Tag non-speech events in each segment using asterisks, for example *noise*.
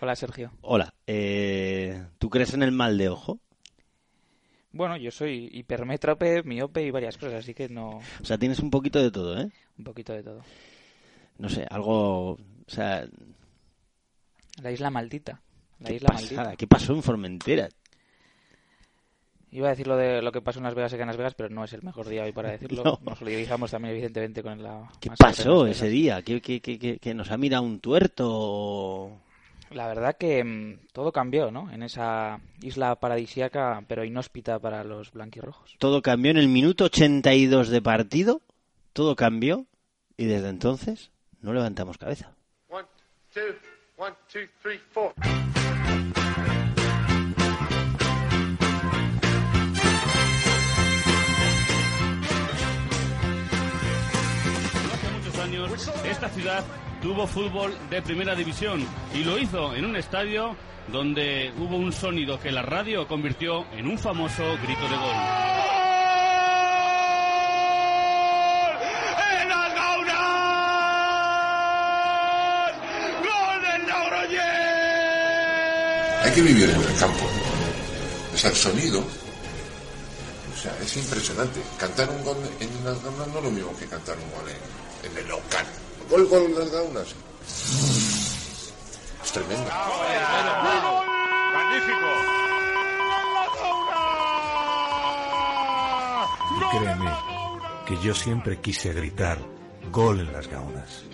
Hola, Sergio. Hola. Eh, ¿Tú crees en el mal de ojo? Bueno, yo soy hipermétrope, miope y varias cosas, así que no... O sea, tienes un poquito de todo, ¿eh? Un poquito de todo. No sé, algo... O sea... La isla maldita. La ¿qué isla pasada? maldita. ¿Qué pasó en Formentera? Iba a decir lo de lo que pasó en Las Vegas y que en Las Vegas, pero no es el mejor día hoy para *laughs* decirlo. No. Nos solidarizamos también, evidentemente, con la... ¿Qué pasó ese día? ¿Que, que, que, que- que nos ha mirado un tuerto? La verdad que mm, todo cambió, ¿no? En esa isla paradisíaca, pero inhóspita para los blanquirrojos. Todo cambió en el minuto 82 de partido. Todo cambió. Y desde entonces no levantamos cabeza. One, two, one, two, three, four. Hace muchos años esta ciudad tuvo fútbol de primera división y lo hizo en un estadio donde hubo un sonido que la radio convirtió en un famoso grito de gol. ¡En las gaunas! ¡Gol del Logroñés! Hay que vivir en el campo. O sea, el sonido. O sea, es impresionante. Cantar un gol en las gaunas no es lo mismo que cantar un gol en, en el local. Gol, gol en las gaunas. Es tremendo. ¡Magnífico! Y créeme que yo siempre quise gritar gol en las gaunas.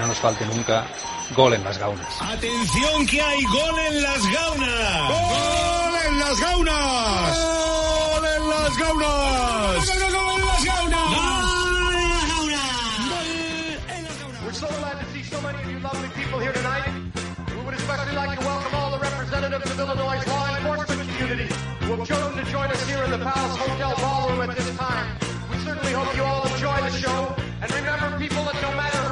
No nos falte nunca gol en las gaunas. Atención que hay gol en las gaunas. Gol en las gaunas. Gol en las gaunas. Gol en las gaunas. We're so glad to see so many of you lovely people here tonight. We would especially like to welcome all the representatives of Illinois' law enforcement community who have chosen to join us here in the Palace Hotel Ballroom at this time. We certainly hope you all enjoy the show. And remember, people, that no matter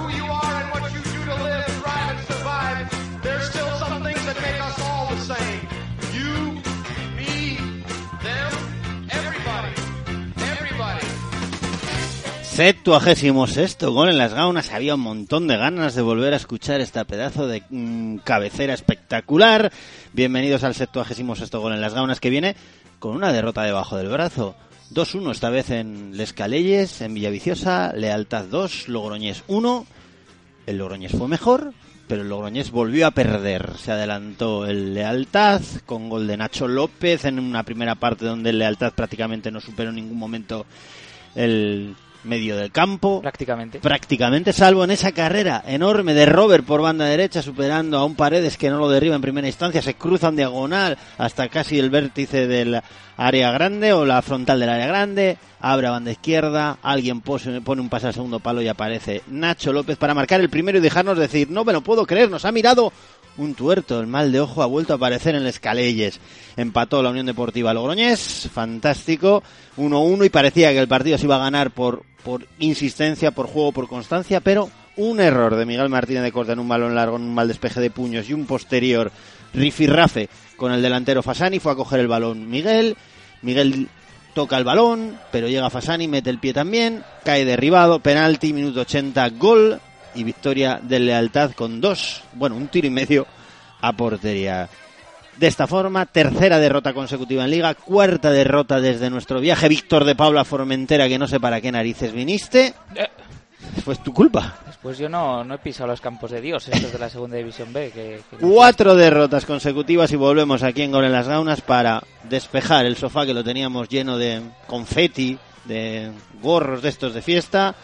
Septuagésimo sexto gol en las gaunas. Había un montón de ganas de volver a escuchar este pedazo de mm, cabecera espectacular. Bienvenidos al septuagésimo sexto gol en las gaunas que viene con una derrota debajo del brazo. 2-1 esta vez en Les Calelles, en Villaviciosa. Lealtad 2, Logroñés 1. El Logroñés fue mejor, pero el Logroñés volvió a perder. Se adelantó el Lealtad con gol de Nacho López en una primera parte donde el Lealtad prácticamente no superó en ningún momento el medio del campo. Prácticamente. Prácticamente, salvo en esa carrera enorme de Robert por banda derecha, superando a un Paredes que no lo derriba en primera instancia, se cruzan diagonal hasta casi el vértice del área grande o la frontal del área grande, abre a banda izquierda, alguien pose- pone un pase al segundo palo y aparece Nacho López para marcar el primero y dejarnos decir, no me lo puedo creer, nos ha mirado un tuerto, el mal de ojo ha vuelto a aparecer en el Calelles. Empató la Unión Deportiva Logroñés, fantástico, 1-1 y parecía que el partido se iba a ganar por, por insistencia, por juego, por constancia, pero un error de Miguel Martínez de Corta en un balón largo, en un mal despeje de puños y un posterior rifirrafe con el delantero Fasani, fue a coger el balón Miguel, Miguel toca el balón, pero llega Fasani, mete el pie también, cae derribado, penalti, minuto 80, gol y victoria de Lealtad con dos, bueno, un tiro y medio a portería. De esta forma, tercera derrota consecutiva en Liga, cuarta derrota desde nuestro viaje. Víctor de Paula Formentera, que no sé para qué narices viniste. Fue tu culpa. Pues yo no, no he pisado los campos de Dios, estos de la segunda división B. Que, que- Cuatro derrotas consecutivas y volvemos aquí en Gol en las Gaunas para despejar el sofá que lo teníamos lleno de confeti, de gorros de estos de fiesta.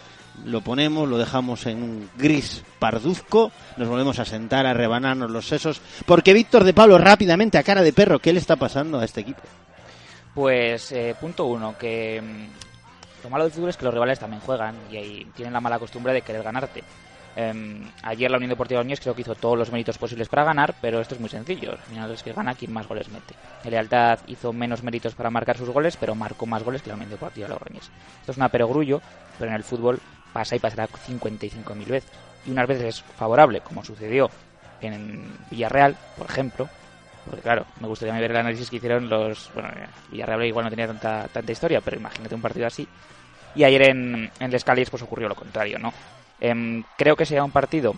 Lo ponemos, lo dejamos en un gris parduzco, nos volvemos a sentar a rebanarnos los sesos, porque Víctor de Pablo rápidamente a cara de perro, ¿qué le está pasando a este equipo? Pues eh, punto uno, que mm, lo malo del fútbol es que los rivales también juegan y ahí tienen la mala costumbre de querer ganarte. Em, ayer la Unión Deportiva Oñez creo que hizo todos los méritos posibles para ganar, pero esto es muy sencillo. Al final es que gana quien más goles mete. El Lealtad hizo menos méritos para marcar sus goles, pero marcó más goles que la Unión Deportiva Logroñés. Esto es una perogrullo, pero en el fútbol pasa y pasará 55.000 veces. Y unas veces es favorable, como sucedió en Villarreal, por ejemplo, porque claro, me gustaría ver el análisis que hicieron los... Bueno, eh, Villarreal igual no tenía tanta, tanta historia, pero imagínate un partido así. Y ayer en, en Les pues ocurrió lo contrario, ¿no? Em, creo que sería un partido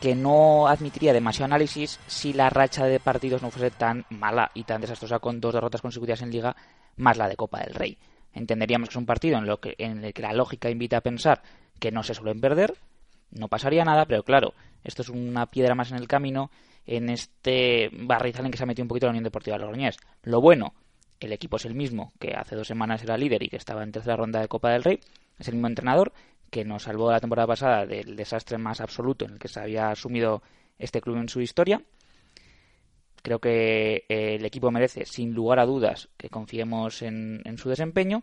que no admitiría demasiado análisis si la racha de partidos no fuese tan mala y tan desastrosa con dos derrotas consecutivas en liga más la de Copa del Rey. Entenderíamos que es un partido en, lo que, en el que la lógica invita a pensar que no se suelen perder, no pasaría nada, pero claro, esto es una piedra más en el camino en este barrizal en que se ha metido un poquito la Unión Deportiva Logroñés. Lo bueno, el equipo es el mismo que hace dos semanas era líder y que estaba en tercera ronda de Copa del Rey, es el mismo entrenador que nos salvó la temporada pasada del desastre más absoluto en el que se había asumido este club en su historia. Creo que eh, el equipo merece, sin lugar a dudas, que confiemos en, su desempeño.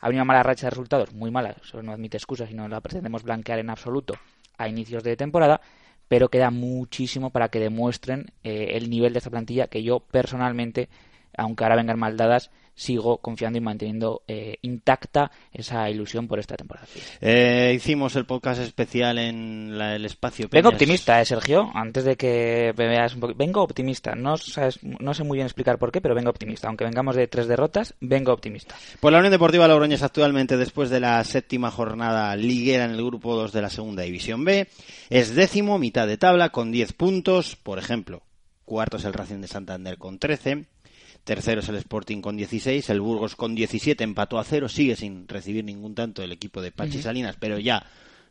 Ha venido una mala racha de resultados, muy mala, eso no admite excusas y no la pretendemos blanquear en absoluto a inicios de temporada, pero queda muchísimo para que demuestren eh, el nivel de esta plantilla que yo personalmente, aunque ahora vengan mal dadas, sigo confiando y manteniendo eh, intacta esa ilusión por esta temporada. Eh, hicimos el podcast especial en la- el espacio. Vengo optimista, ¿eh, Sergio? Antes de que me veas un poco. Vengo optimista. No, sabes- no sé muy bien explicar por qué, pero vengo optimista. Aunque vengamos de tres derrotas, vengo optimista. Pues la Unión Deportiva Logroñés actualmente, después de la séptima jornada liguera en el grupo 2 de la segunda división B, es décimo, mitad de tabla, con 10 puntos. Por ejemplo, cuarto es el Racing de Santander con 13. Tercero es el Sporting con 16, el Burgos con 17 empató a cero, sigue sin recibir ningún tanto el equipo de Pachi. Salinas, pero ya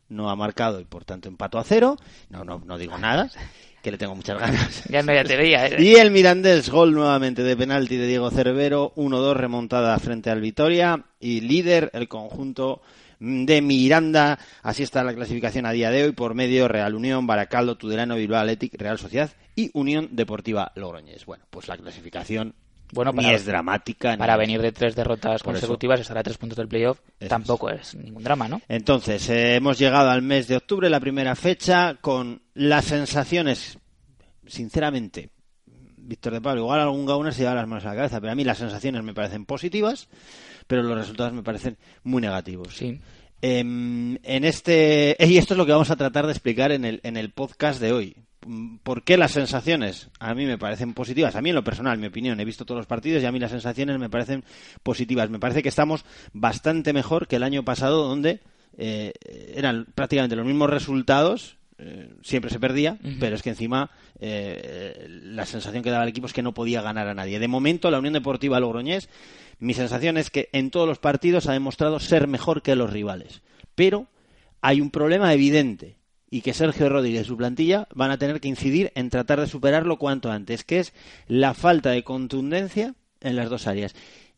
no ha marcado y por tanto empató a cero. No, no, no digo nada, *laughs* que le tengo muchas ganas. Ya ya te veía. ¿eh? Y el Mirandés, gol nuevamente de penalti de Diego Cervero, 1-2 remontada frente al Vitoria y líder el conjunto de Miranda. Así está la clasificación a día de hoy por medio Real Unión, Baracaldo, Tudelano, Bilbao Athletic, Real Sociedad y Unión Deportiva Logroñés. Bueno, pues la clasificación Bueno, ni es dramática. Para venir de tres derrotas Por eso. consecutivas, estar a tres puntos del playoff, Eso tampoco es ningún drama, ¿no? Entonces, eh, hemos llegado al mes de octubre, la primera fecha, con las sensaciones, sinceramente, Víctor de Pablo, igual algún gauner se lleva las manos a la cabeza, pero a mí las sensaciones me parecen positivas, pero los resultados me parecen muy negativos. Sí. Em, en este *laughs* y esto es lo que vamos a tratar de explicar en el, en el podcast de hoy. Mm, ¿Por qué las sensaciones a mí me parecen positivas? A mí en lo personal, mi opinión, he visto todos los partidos y a mí las sensaciones me parecen positivas. Me parece que estamos bastante mejor que el año pasado donde eh, eran prácticamente los mismos resultados, eh, siempre se perdía, pero es que encima eh, la sensación que daba el equipo es que no podía ganar a nadie. De momento, la Unión Deportiva Logroñés, mi sensación es que en todos los partidos ha demostrado ser mejor que los rivales. Pero hay un problema evidente y que Sergio Rodríguez y su plantilla van a tener que incidir en tratar de superarlo cuanto antes, que es la falta de contundencia en las dos áreas.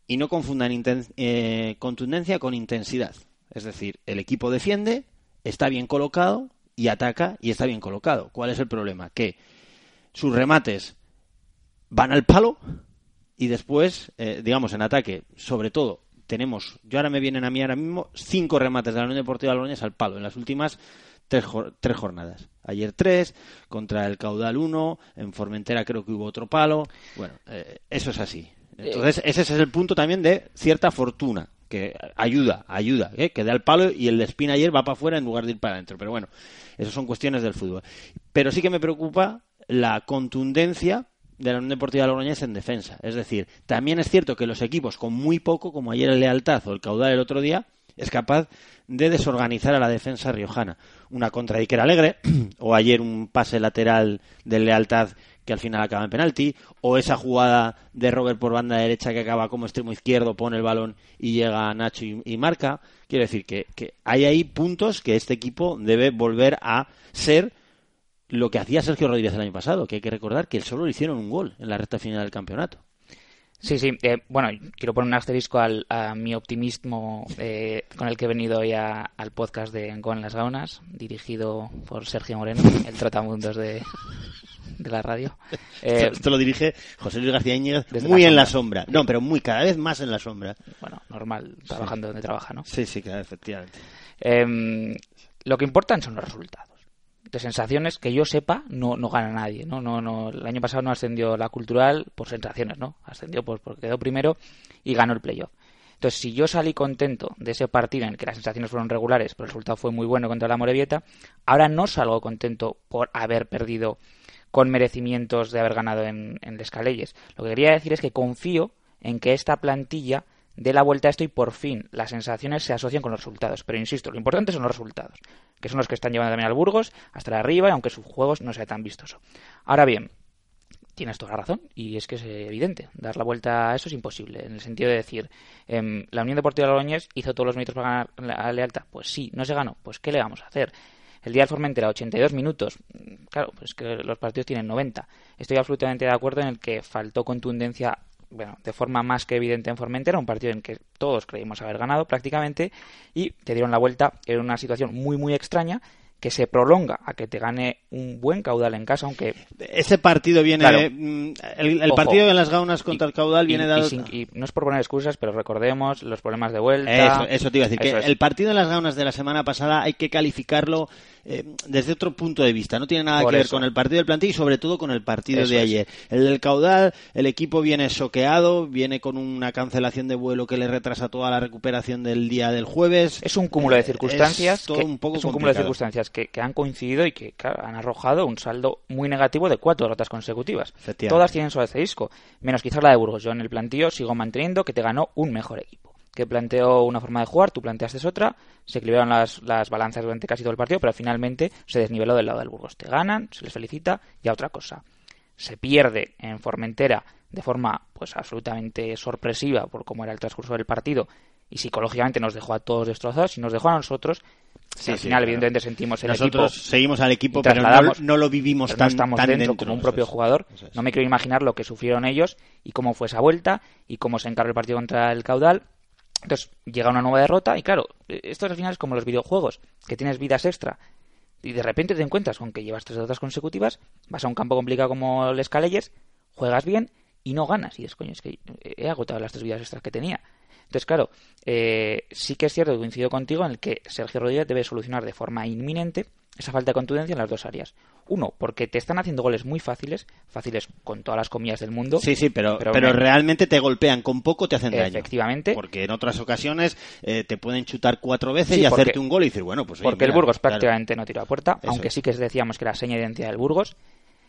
Y no confundan eh, contundencia con intensidad. Es decir, el equipo defiende, está bien colocado y ataca y está bien colocado. ¿Cuál es el problema? Que sus remates van al palo y después, eh, digamos, en ataque, sobre todo, tenemos, yo ahora me vienen a mí ahora mismo cinco remates de la Unión Deportiva Logroñés al palo en las últimas tres, tres jornadas. Ayer tres, contra el Caudal uno, en Formentera creo que hubo otro palo. Bueno, eh, eso es así. Entonces, ese es el punto también de cierta fortuna, que ayuda, ayuda, ¿eh? que da el palo y el de Espina ayer va para afuera en lugar de ir para adentro. Pero bueno, eso son cuestiones del fútbol. Pero sí que me preocupa la contundencia de la Unión Deportiva Logroñés en defensa. Es decir, también es cierto que los equipos con muy poco, como ayer el Lealtad o el Caudal el otro día, es capaz de desorganizar a la defensa riojana. Una contra de Iker Alegre, *clears throat* o ayer un pase lateral del Lealtad que al final acaba en penalti, o esa jugada de Robert por banda derecha que acaba como extremo izquierdo, pone el balón y llega Nacho y, y marca. Quiero decir que, que hay ahí puntos que este equipo debe volver a ser lo que hacía Sergio Rodríguez el año pasado, que hay que recordar que solo le hicieron un gol en la recta final del campeonato. Sí, sí. eh, bueno, quiero poner un asterisco al, a mi optimismo eh, con el que he venido hoy a- al podcast de Con las Gaunas, dirigido por Sergio Moreno, el trotamundos de, de la radio. Eh, esto, esto lo dirige José Luis García Íñiguez muy la en la sombra. sombra. No, pero muy cada vez más en la sombra. bueno, normal, trabajando donde trabaja, ¿no? Sí, sí, claro, efectivamente. Em, lo que importan son los resultados. De sensaciones que yo sepa, no, no gana nadie. ¿no? No, no, el año pasado no ascendió la cultural por sensaciones, ¿no? Ascendió pues porque quedó primero y ganó el playoff. Entonces, si yo salí contento de ese partido en el que las sensaciones fueron regulares, pero el resultado fue muy bueno contra la Morevieta, ahora no salgo contento por haber perdido con merecimientos de haber ganado en, en. Lo que quería decir es que confío en que esta plantilla dé la vuelta a esto y por fin las sensaciones se asocian con los resultados. Pero insisto, lo importante son los resultados, que son los que están llevando también al Burgos hasta arriba, aunque sus juegos no sea tan vistoso. Ahora bien, tienes toda la razón y es que es evidente. Dar la vuelta a eso es imposible. En el sentido de decir, em, la Unión Deportiva de Logroñés hizo todos los méritos para ganar a Lealta. Pues sí, no se ganó. Pues ¿qué le vamos a hacer? El día del Formentera, 82 minutos. Claro, pues que los partidos tienen 90. Estoy absolutamente de acuerdo en el que faltó contundencia bueno, de forma más que evidente en Formentera, un partido en que todos creímos haber ganado prácticamente y te dieron la vuelta en una situación muy muy extraña que se prolonga a que te gane un buen caudal en casa, aunque... Ese partido viene... Claro. mm, el, partido de las gaunas contra Y- el caudal viene y dado... sin- y no es por poner excusas, pero recordemos los problemas de vuelta. Eso, eso te iba a decir, Eso que es. el partido de las gaunas de la semana pasada hay que calificarlo eh, desde otro punto de vista. No tiene nada Por que ver con el partido del plantel y sobre todo con el partido de es. ayer. El del caudal, el equipo viene soqueado, viene con una cancelación de vuelo que le retrasa toda la recuperación del día del jueves. Es un cúmulo de Eh, circunstancias. es todo que- un poco es un cúmulo de circunstancias que, que han coincidido y que claro, han arrojado un saldo muy negativo de cuatro derrotas consecutivas. Todas tienen su asterisco, menos quizás la de Burgos. Yo en el plantío sigo manteniendo que te ganó un mejor equipo. Que planteó una forma de jugar, tú planteaste otra, se equilibraron las, las balanzas durante casi todo el partido, pero finalmente se desniveló del lado del Burgos. Te ganan, se les felicita y a otra cosa. Se pierde en Formentera de forma pues absolutamente sorpresiva por cómo era el transcurso del partido y psicológicamente nos dejó a todos destrozados y nos dejó a nosotros Sí, al sí, final claro. evidentemente sentimos el Nosotros equipo seguimos al equipo, pero no, lo vivimos pero tan, no estamos tan dentro, dentro, como un propio es, jugador es. no me quiero imaginar lo que sufrieron ellos y cómo fue esa vuelta y cómo se encargó el partido contra el caudal entonces llega una nueva derrota y claro esto al final es como los videojuegos que tienes vidas extra y de repente te encuentras con que llevas tres derrotas consecutivas vas a un campo complicado como el Escalelles juegas bien y no ganas y dices coño es que he agotado las tres vidas extras que tenía entonces, claro, eh, sí que es cierto que coincido contigo en el que Sergio Rodríguez debe solucionar de forma inminente esa falta de contundencia en las dos áreas. Uno, porque te están haciendo goles muy fáciles, fáciles con todas las comillas del mundo. Sí, sí, pero, pero, me- realmente te golpean, con poco te hacen daño. Efectivamente. Porque en otras ocasiones eh, te pueden chutar cuatro veces Sí, y porque- hacerte un gol y decir, bueno, pues oye, porque el Burgos claro. prácticamente no tiró a puerta, Eso aunque es. sí que decíamos que era seña de identidad del Burgos.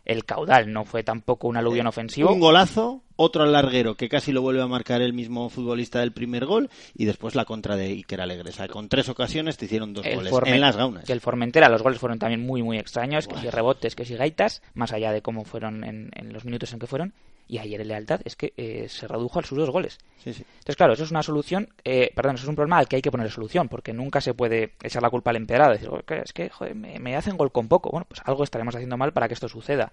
El caudal no fue tampoco un aluvión ofensivo. Eh, Un golazo, otro al larguero que casi lo vuelve a marcar el mismo futbolista del primer gol y después la contra de Iker Alegre. O sea, con tres ocasiones te hicieron dos el goles Formen- en las gaunas. El Formentera, los goles fueron también muy, muy extraños, que si rebotes, que si gaitas, más allá de cómo fueron en, en los minutos en que fueron. Y ayer el Lealtad es que eh, se redujo a sus dos goles. Sí, sí. Entonces, claro, eso es una solución, eh, perdón, eso es un problema al que hay que poner solución, porque nunca se puede echar la culpa al empedrado, decir, "Oye, es que joder, me, me hacen gol con poco. Bueno, pues algo estaremos haciendo mal para que esto suceda.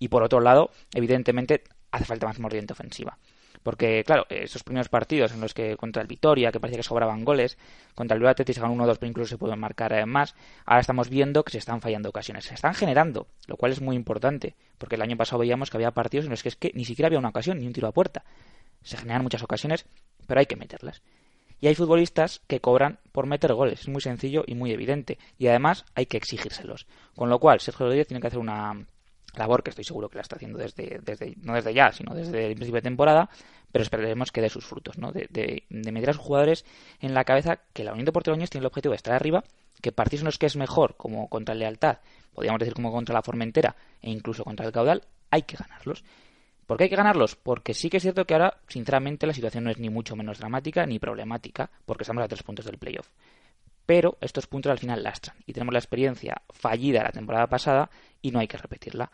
Y por otro lado, evidentemente, hace falta más mordiente ofensiva. Porque, claro, esos primeros partidos en los que contra el Vitoria, que parecía que sobraban goles, contra el Bilbao se ganó 1-2, pero incluso se pueden marcar eh, más, ahora estamos viendo que se están fallando ocasiones. Se están generando, lo cual es muy importante, porque el año pasado veíamos que había partidos en los que es que ni siquiera había una ocasión, ni un tiro a puerta. Se generan muchas ocasiones, pero hay que meterlas. Y hay futbolistas que cobran por meter goles. Es muy sencillo y muy evidente. Y además hay que exigírselos. Con lo cual, Sergio Rodríguez tiene que hacer una labor que estoy seguro que la está haciendo desde, desde no desde ya, sino desde el principio de temporada, pero esperaremos que dé sus frutos, ¿no? De, de- de meter a sus jugadores en la cabeza que la Unión Deportiva Logroñés tiene el objetivo de estar arriba, que partidos en los que es mejor, como contra el Lealtad, podríamos decir como contra la Formentera e incluso contra el Caudal, hay que ganarlos. ¿Por qué hay que ganarlos? Porque sí que es cierto que ahora, sinceramente, la situación no es ni mucho menos dramática ni problemática, porque estamos a tres puntos del playoff. Pero estos puntos al final lastran y tenemos la experiencia fallida la temporada pasada y no hay que repetirla.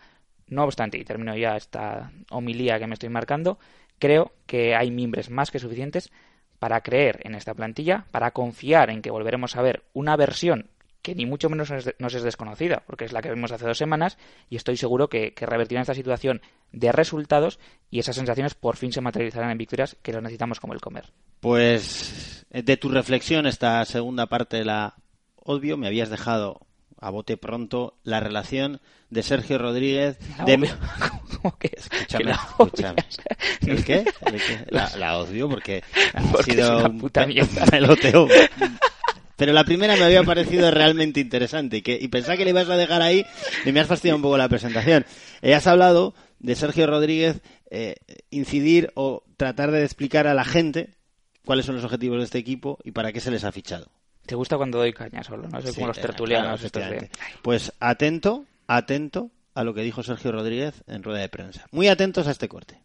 No obstante, y termino ya esta homilía que me estoy marcando, creo que hay mimbres más que suficientes para creer en esta plantilla, para confiar en que volveremos a ver una versión que ni mucho menos nos es, desconocida, porque es la que vimos hace dos semanas, y estoy seguro que, que revertirán esta situación de resultados y esas sensaciones por fin se materializarán en victorias que las necesitamos como el comer. Pues eh, de tu reflexión, esta segunda parte la obvio, me habías dejado a bote pronto la relación de Sergio Rodríguez de... *laughs* ¿Cómo que es? Escúchame, Que escúchame. ¿El qué? ¿El qué? La, la odio porque ha *laughs* Porque sido una un puta mierda. peloteo. Pero la primera me había parecido realmente interesante y, que, y pensaba que le ibas a dejar ahí y me has fastidiado un poco la presentación. Eh, has hablado de Sergio Rodríguez eh, incidir o tratar de explicar a la gente cuáles son los objetivos de este equipo y para qué se les ha fichado. Te gusta cuando doy caña solo, ¿no? Soy Sí, como los tertulianos claro, estos de... Pues atento, atento a lo que dijo Sergio Rodríguez en rueda de prensa. Muy atentos a este corte.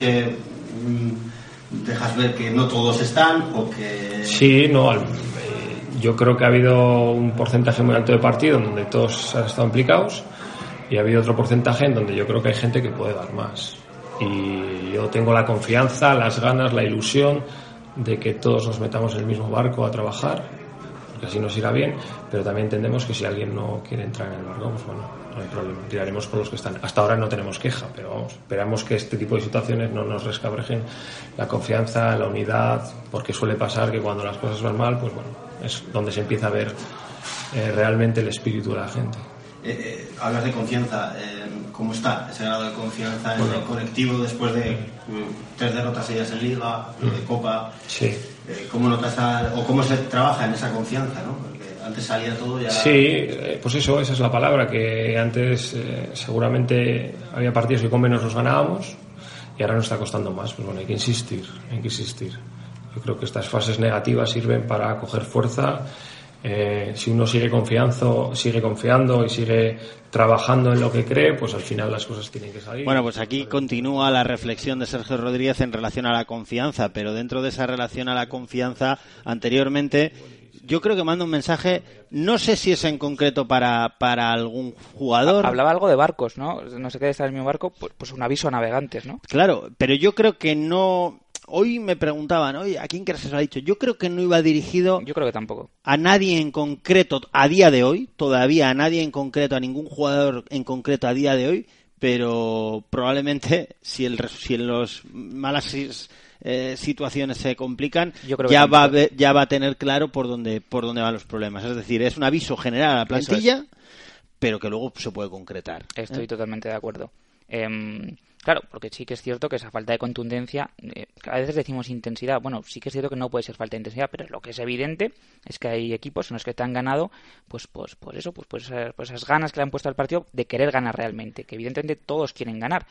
Eh, mm, dejas ver que no todos están o que... Sí, no, eh, yo creo que ha habido un porcentaje muy alto de partido en donde todos han estado implicados y ha habido otro porcentaje en donde yo creo que hay gente que puede dar más. Y yo tengo la confianza, las ganas, la ilusión de que todos nos metamos en el mismo barco a trabajar, porque así nos irá bien, pero también entendemos que si alguien no quiere entrar en el barco, pues bueno, no hay problema, tiraremos con los que están. Hasta ahora no tenemos queja, pero vamos, esperamos que este tipo de situaciones no nos rescabrejen la confianza, la unidad, porque suele pasar que cuando las cosas van mal, pues bueno, es donde se empieza a ver eh, realmente el espíritu de la gente. Eh, eh, hablas de confianza, ¿cómo está ese grado de confianza en el colectivo después de tres derrotas seguidas en Liga, lo de Copa? Sí. Eh, ¿Cómo notas o cómo se trabaja en esa confianza? ¿no? Porque antes salía todo ya... Sí, eh, pues eso, esa es la palabra, que antes eh, seguramente había partidos que con menos los ganábamos y ahora nos está costando más. Pues bueno, hay que insistir, hay que insistir. Yo creo que estas fases negativas sirven para coger fuerza. Eh, si uno sigue confiando, sigue confiando y sigue trabajando en lo que cree, pues al final las cosas tienen que salir. Bueno, pues aquí continúa la reflexión de Sergio Rodríguez en relación a la confianza, pero dentro de esa relación a la confianza, anteriormente, yo creo que manda un mensaje, no sé si es en concreto para, para algún jugador. Hablaba algo de barcos, ¿no? No sé qué está en el mismo barco, pues, pues un aviso a navegantes, ¿no? Claro, pero yo creo que no. Hoy me preguntaban, oye, ¿a quién crees que se lo ha dicho? Yo creo que no iba dirigido Yo creo que tampoco. a nadie en concreto a día de hoy, todavía a nadie en concreto, a ningún jugador en concreto a día de hoy, pero probablemente si el si en los malas eh, situaciones se complican, Yo creo que ya va tampoco. ya va a tener claro por dónde por dónde van los problemas. Es decir, es un aviso general a la plantilla, pero que luego se puede concretar. Estoy ¿eh? totalmente de acuerdo. Em, claro, porque sí que es cierto que esa falta de contundencia, eh, a veces decimos intensidad, bueno, sí que es cierto que no puede ser falta de intensidad, pero lo que es evidente es que hay equipos en los que te han ganado, pues, pues, por eso, pues, pues, esas, pues esas ganas que le han puesto al partido de querer ganar realmente, que evidentemente todos quieren ganar,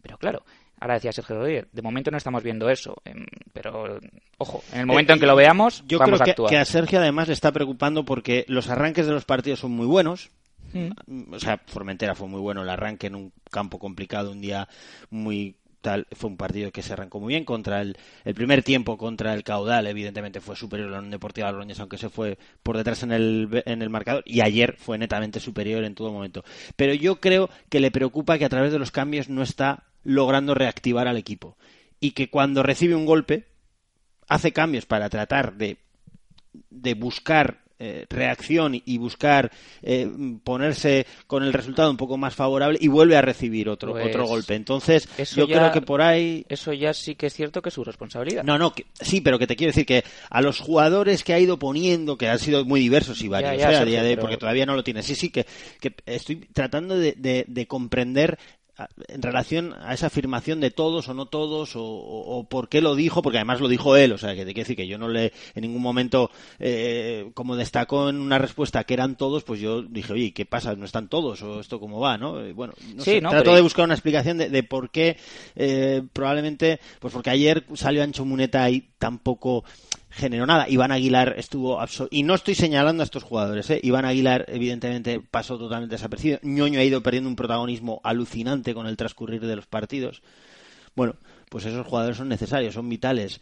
pero claro, ahora decía Sergio Rodríguez, de momento no estamos viendo eso, em, pero ojo, en el momento Eh, en que lo veamos, Yo vamos creo a actuar. que a Sergio además le está preocupando porque los arranques de los partidos son muy buenos. Mm. O sea, Formentera fue muy bueno el arranque en un campo complicado, un día muy tal. Fue un partido que se arrancó muy bien contra el, el primer tiempo contra el caudal. Evidentemente fue superior a la Unión Deportiva Logroñés, aunque se fue por detrás en el, en el marcador. Y ayer fue netamente superior en todo momento. Pero yo creo que le preocupa que a través de los cambios no está logrando reactivar al equipo. Y que cuando recibe un golpe, hace cambios para tratar de, de buscar eh, reacción y buscar eh, ponerse con el resultado un poco más favorable y vuelve a recibir otro Pues, otro golpe. Entonces, yo ya- creo que por ahí Eso ya sí que es cierto que es su responsabilidad. no, no, que- sí, pero que te quiero decir que a los jugadores que ha ido poniendo, que han sido muy diversos y varios, ya, eh, a día de hoy, pero- porque todavía no lo tiene. Sí, sí, que, que estoy tratando de, de- de comprender en relación a esa afirmación de todos o no todos, o, o- o por qué lo dijo, porque además lo dijo él, o sea, que te quiero decir que yo no le en ningún momento, eh, como destacó en una respuesta que eran todos, pues yo dije, oye, ¿qué pasa? ¿No están todos? ¿O esto cómo va? ¿no? Eh, Bueno, no Sí, sé, no, trato pero- de buscar una explicación de, de por qué eh, probablemente, pues porque ayer salió Ancho Muneta y tampoco generó nada. Iván Aguilar estuvo y no estoy señalando a estos jugadores, ¿eh? Iván Aguilar evidentemente pasó totalmente desapercibido. Ñoño ha ido perdiendo un protagonismo alucinante con el transcurrir de los partidos. Bueno, pues esos jugadores son necesarios, son vitales.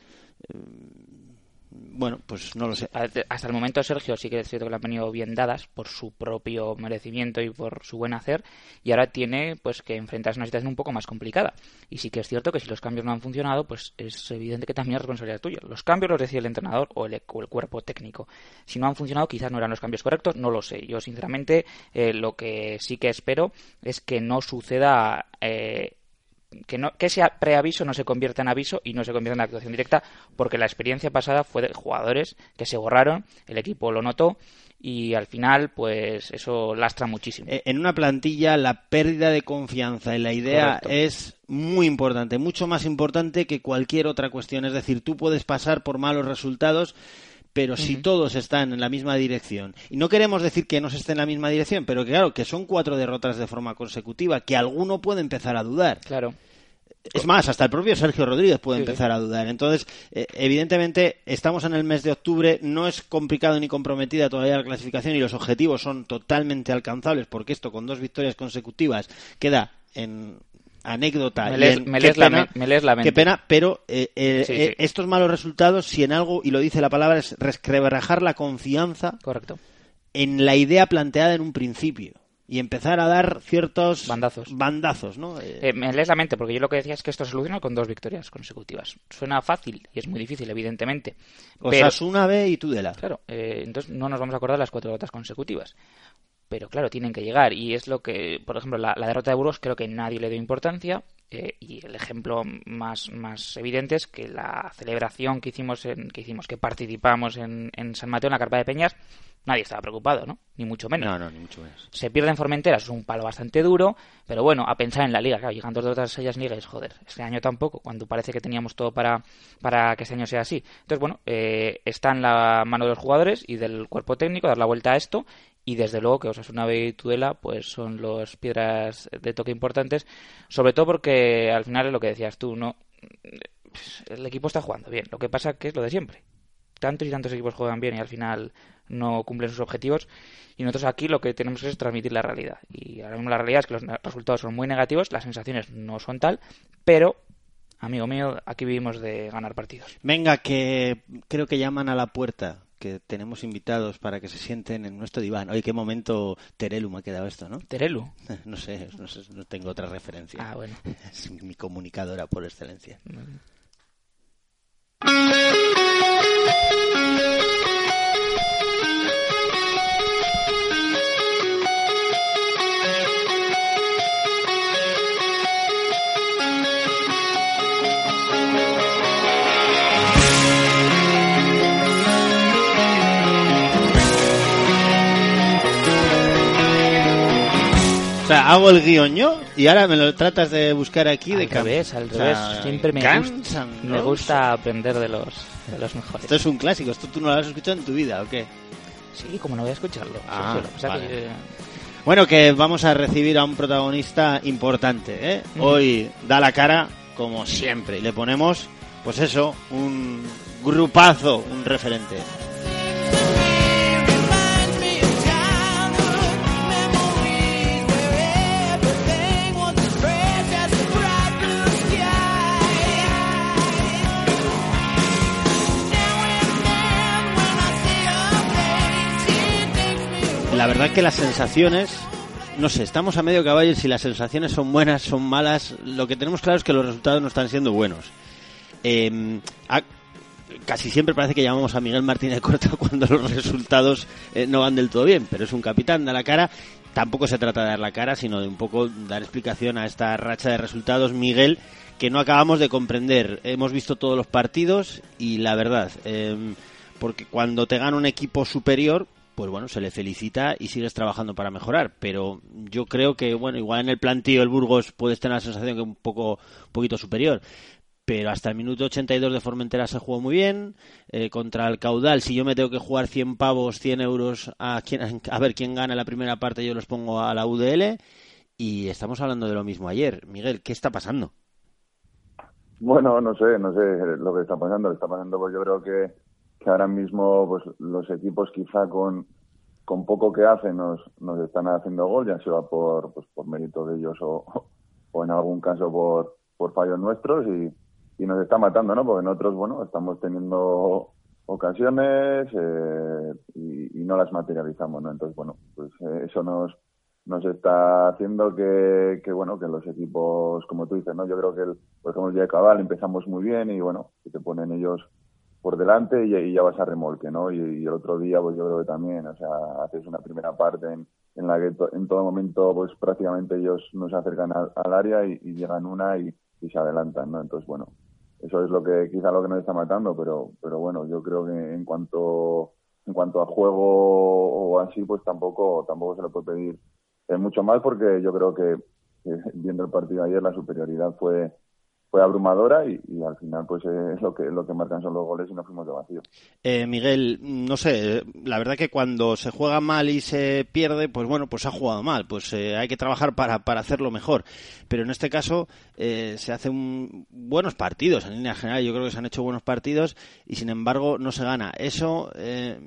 Bueno, pues no lo sé. Hasta el momento Sergio sí que es cierto que le han venido bien dadas por su propio merecimiento y por su buen hacer y ahora tiene pues que enfrentarse a una situación un poco más complicada. Y sí que es cierto que si los cambios no han funcionado, pues es evidente que también es responsabilidad tuya. Los cambios los decide el entrenador o el, o el cuerpo técnico. Si no han funcionado, quizás no eran los cambios correctos, no lo sé. Yo sinceramente eh, lo que sí que espero es que no suceda eh, que, no, que ese preaviso no se convierta en aviso y no se convierta en actuación directa, porque la experiencia pasada fue de jugadores que se borraron, el equipo lo notó y al final, pues eso lastra muchísimo. Eh, En una plantilla, la pérdida de confianza en la idea Correcto. es muy importante, mucho más importante que cualquier otra cuestión. Es decir, tú puedes pasar por malos resultados. Pero si todos están en la misma dirección, y no queremos decir que no se esté en la misma dirección, pero que claro, que son cuatro derrotas de forma consecutiva, que alguno puede empezar a dudar. Claro. Es más, hasta el propio Sergio Rodríguez puede Sí, sí. empezar a dudar. Entonces, eh, evidentemente, estamos en el mes de octubre, no es complicado ni comprometida todavía la clasificación y los objetivos son totalmente alcanzables, porque esto con dos victorias consecutivas queda en anécdota. Me lees- en me lees la pena- men- me lees la mente. Qué pena, pero eh, eh, Sí, eh, sí. estos malos resultados, si en algo, y lo dice la palabra, es resquebrajar la confianza Correcto. en la idea planteada en un principio y empezar a dar ciertos Bandazos. bandazos, ¿no? Me lees la mente, porque yo lo que decía es que esto se soluciona con dos victorias consecutivas. Suena fácil y es muy difícil, evidentemente. Pero, Osasuna B y Tudela. claro, eh, entonces no nos vamos a acordar de las cuatro derrotas consecutivas. Pero claro, tienen que llegar. Y es lo que, por ejemplo, la, la derrota de Burgos creo que nadie le dio importancia. eh, y el ejemplo más, más evidente es que la celebración que hicimos, en, que hicimos, que participamos en, en San Mateo, en la Carpa de Peñas, nadie estaba preocupado, ¿no? Ni mucho menos. No, no, ni mucho menos. Se pierde en Formentera, es un palo bastante duro, pero bueno, a pensar en la liga, claro, llegan dos derrotas ellas ligas, joder, este año tampoco, cuando parece que teníamos todo para, para que este año sea así. Entonces, bueno, eh, está en la mano de los jugadores y del cuerpo técnico dar la vuelta a esto, y desde luego que Osasuna y Tudela pues son las piedras de toque importantes, sobre todo porque al final es lo que decías tú, ¿no? El equipo está jugando bien, lo que pasa que es lo de siempre tantos y tantos equipos juegan bien y al final no cumplen sus objetivos. Y nosotros aquí lo que tenemos es transmitir la realidad. Y ahora mismo la realidad es que los resultados son muy negativos, las sensaciones no son tal, pero, amigo mío, aquí vivimos de ganar partidos. Venga, que creo que llaman a la puerta, que tenemos invitados para que se sienten en nuestro diván. Oye, qué momento Terelu me ha quedado esto, ¿no? Terelu. *laughs* No sé, no sé, no tengo otra referencia. Ah, bueno. *laughs* Es mi comunicadora por excelencia. Sea, hago el guion yo y ahora me lo tratas de buscar aquí de Al revés, al o sea, revés. Siempre me, gusta, me gusta aprender de los, de los mejores. Esto es un clásico, esto tú no lo has escuchado en tu vida, ¿o qué? Sí, como no voy a escucharlo. Ah, vale. que, eh, Bueno, que vamos a recibir a un protagonista importante, ¿eh? Hoy da la cara, como siempre, y le ponemos, pues eso, un grupazo, un referente. La verdad que las sensaciones, no sé, estamos a medio caballo y si las sensaciones son buenas, son malas, lo que tenemos claro es que los resultados no están siendo buenos. A- casi siempre parece que llamamos a Miguel Martínez *laughs* Corta cuando los resultados eh, no van del todo bien, pero es un capitán, da la cara. Tampoco se trata de dar la cara, sino de un poco dar explicación a esta racha de resultados, Miguel, que no acabamos de comprender. Hemos visto todos los partidos y la verdad, eh, porque cuando te gana un equipo superior, pues bueno, se le felicita y sigues trabajando para mejorar. Pero yo creo que, bueno, igual en el plantío el Burgos puedes tener la sensación que un poco, un poquito superior. Pero hasta el minuto 82 de Formentera se jugó muy bien. Eh, contra el caudal, si yo me tengo que jugar 100 pavos, 100 euros a, quién, a ver quién gana la primera parte, yo los pongo a la UDL. Y estamos hablando de lo mismo ayer. Miguel, ¿qué está pasando? Bueno, no sé, no sé lo que está pasando. Está pasando, pues yo creo que, que ahora mismo pues los equipos quizá con, con poco que hacen nos, nos están haciendo gol, ya sea por, pues, por mérito de ellos o, o en algún caso por, por fallos nuestros y, y nos está matando, ¿no? Porque nosotros, bueno, estamos teniendo ocasiones eh, y, no las materializamos, ¿no? Entonces, bueno, pues eh, eso nos, nos está haciendo que, que, bueno, que los equipos, como tú dices, ¿no? Yo creo que, el, por ejemplo, el día de Cabal empezamos muy bien y, bueno, que te ponen ellos por delante y, ya vas a remolque, ¿no? Y, el otro día, pues yo creo que también, o sea, haces una primera parte en, en la que to, en todo momento, pues prácticamente ellos nos acercan al, área y, y, llegan una y, se adelantan, ¿no? Entonces, bueno, eso es lo que quizá lo que nos está matando, pero, pero bueno, yo creo que en cuanto en cuanto a juego o así, pues tampoco tampoco se le puede pedir eh, mucho más porque yo creo que, viendo el partido ayer la superioridad fue fue abrumadora y, y al final pues eh, es lo que lo que marcan son los goles y nos fuimos de vacío. Eh, Miguel, no sé, la verdad que cuando se juega mal y se pierde, pues bueno, pues ha jugado mal, pues eh, hay que trabajar para, para hacerlo mejor. Pero en este caso eh, se hacen buenos partidos, en línea general yo creo que se han hecho buenos partidos y sin embargo no se gana. Eso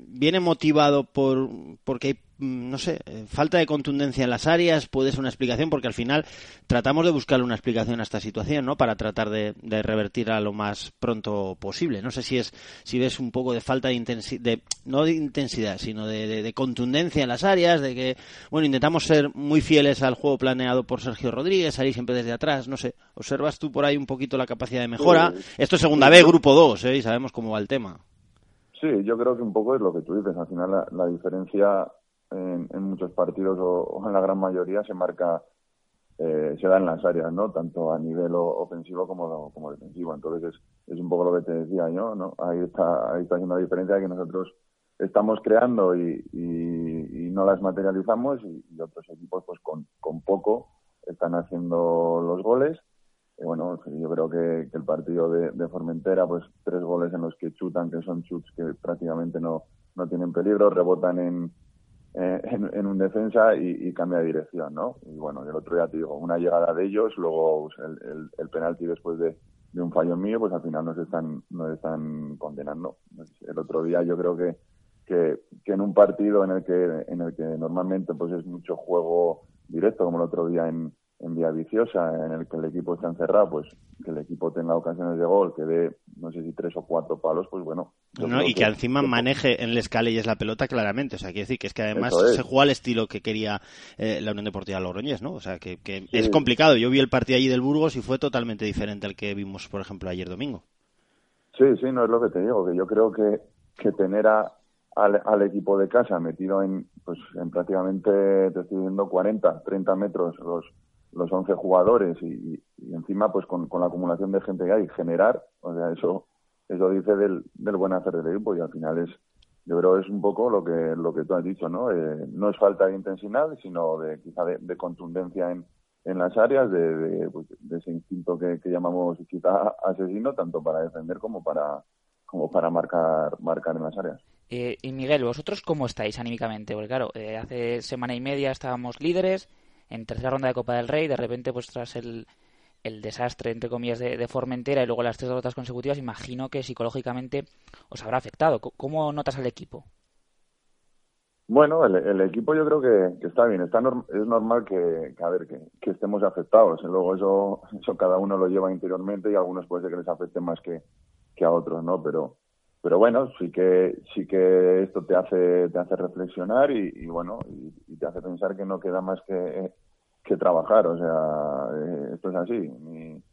viene motivado por porque hay no sé, eh, falta de contundencia en las áreas, puede ser una explicación, porque al final tratamos de buscarle una explicación a esta situación, ¿no? Para tratar de, de revertir a lo más pronto posible. No sé si es, si ves un poco de falta de intensidad, no de intensidad, sino de, de, de, contundencia en las áreas, de que, bueno, intentamos ser muy fieles al juego planeado por Sergio Rodríguez, salir siempre desde atrás, no sé. ¿Observas tú por ahí un poquito la capacidad de mejora? Sí. Esto es segunda B, grupo 2, ¿eh? Y sabemos cómo va el tema. Sí, yo creo que un poco es lo que tú dices. Al final la, la diferencia en, en, muchos partidos o, en la gran mayoría se marca, eh, se da en las áreas, ¿no? Tanto a nivel ofensivo como, como defensivo. Entonces es, un poco lo que te decía yo, ¿no? Ahí está, ahí está haciendo la diferencia que nosotros estamos creando y, y, no las materializamos y, otros equipos pues con, con poco están haciendo los goles. Y bueno, yo creo que, que el partido de, de, Formentera, pues tres goles en los que chutan, que son chuts que prácticamente no, no tienen peligro, rebotan en, eh, en, un defensa y, y, cambia de dirección, ¿no? Y bueno, el otro día te digo, una llegada de ellos, luego pues, el, el, el, penalti después de, de, un fallo mío, pues al final nos están, nos están condenando. El otro día yo creo que, que, que en un partido en el que, en el que normalmente pues es mucho juego directo, como el otro día en, en vía viciosa, en el que el equipo está encerrado, pues que el equipo tenga ocasiones de gol, que dé, no sé si tres o cuatro palos, pues bueno. No, y que, que, encima que, maneje en el escaleyes la pelota claramente. O sea, quiere decir que es que además es. se juega al estilo que quería eh, la Unión Deportiva Logroñés, ¿no? O sea, que, que sí. es complicado. Yo vi el partido allí del Burgos y fue totalmente diferente al que vimos, por ejemplo, ayer domingo. Sí, sí, no es lo que te digo, que yo creo que, que tener a, al, al, equipo de casa metido en, pues, en prácticamente, te estoy diciendo, 40, 30 metros los los 11 jugadores y, encima pues con, con, la acumulación de gente que hay generar o sea eso eso dice del, del buen hacer del equipo y al final es yo creo es un poco lo que lo que tú has dicho no eh, no es falta de intensidad sino de quizá de, de contundencia en, en las áreas de, de, pues, de ese instinto que, que, llamamos quizá asesino tanto para defender como para como para marcar marcar en las áreas. Eh, y Miguel vosotros cómo estáis anímicamente porque claro eh, hace semana y media estábamos líderes en tercera ronda de Copa del Rey, de repente, pues tras el, el desastre, entre comillas, de, de, Formentera y luego las tres derrotas consecutivas, imagino que psicológicamente os habrá afectado. ¿Cómo notas al equipo? Bueno, el, equipo yo creo que, está bien. Está norm, es normal que, que a ver, que, estemos afectados. Luego eso, eso cada uno lo lleva interiormente y algunos puede ser que les afecte más que, que a otros, ¿no? Pero, pero bueno, sí que sí que esto te hace te hace reflexionar y, y bueno y, te hace pensar que no queda más que, que trabajar, o sea, eh, esto es así. Ni,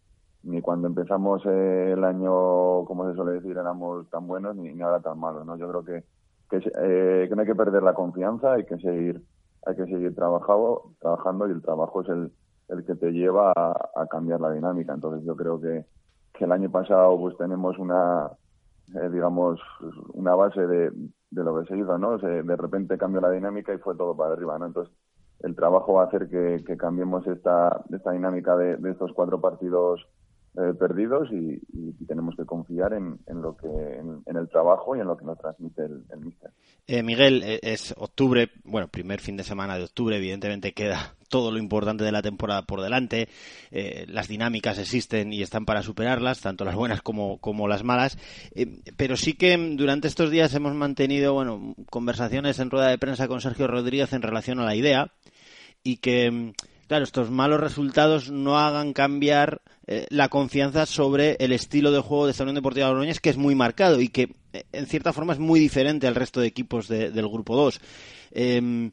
ni cuando empezamos eh, el año, como se suele decir, éramos tan buenos ni, ni ahora tan malos, ¿no? Yo creo que que, eh, que no hay que perder la confianza, hay que seguir hay que seguir trabajando, trabajando y el trabajo es el, el que te lleva a, a cambiar la dinámica. Entonces yo creo que, que el año pasado pues tenemos una eh, digamos, una base de, de, lo que se hizo, ¿no? Se, de repente cambió la dinámica y fue todo para arriba, ¿no? Entonces, el trabajo va a hacer que, que cambiemos esta, esta dinámica de, de estos cuatro partidos eh, perdidos y, y, tenemos que confiar en, en lo que en, el trabajo y en lo que nos transmite el, el míster. Eh, Miguel, eh, es octubre, bueno, primer fin de semana de octubre, evidentemente queda todo lo importante de la temporada por delante, eh, las dinámicas existen y están para superarlas, tanto las buenas como, como las malas, eh, pero sí que durante estos días hemos mantenido, bueno, conversaciones en rueda de prensa con Sergio Rodríguez en relación a la idea y que claro, estos malos resultados no hagan cambiar eh, la confianza sobre el estilo de juego de esta Unión Deportiva de Logroñés, que es muy marcado y que, eh, en cierta forma, es muy diferente al resto de equipos de, del Grupo 2. Eh,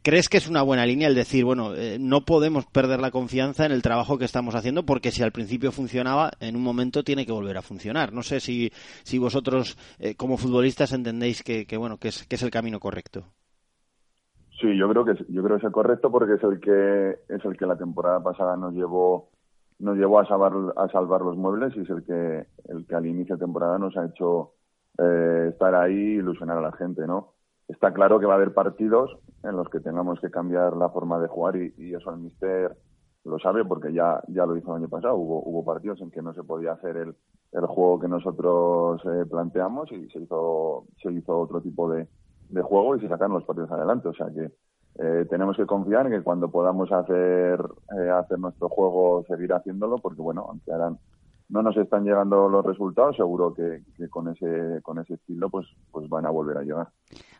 ¿Crees que es una buena línea el decir, bueno, no podemos perder la confianza en el trabajo que estamos haciendo porque si al principio funcionaba, en un momento tiene que volver a funcionar? No sé si, si vosotros, como futbolistas, entendéis que bueno, que es, que es el camino correcto. Sí, yo creo que yo creo que es el correcto porque es el que es el que la temporada pasada nos llevó nos llevó a salvar a salvar los muebles y es el que el que al inicio de temporada nos ha hecho eh, estar ahí y ilusionar a la gente, ¿no? Está claro que va a haber partidos en los que tengamos que cambiar la forma de jugar y, y eso el mister lo sabe porque ya, ya lo hizo el año pasado. Hubo, hubo partidos en que no se podía hacer el, el juego que nosotros eh, planteamos y se hizo, se hizo otro tipo de, de juego y se sacaron los partidos adelante. O sea que eh, tenemos que confiar en que cuando podamos hacer, eh, hacer nuestro juego, seguir haciéndolo, porque bueno, aunque ahora no nos están llegando los resultados, seguro que, que con ese con ese estilo pues pues van a volver a llegar.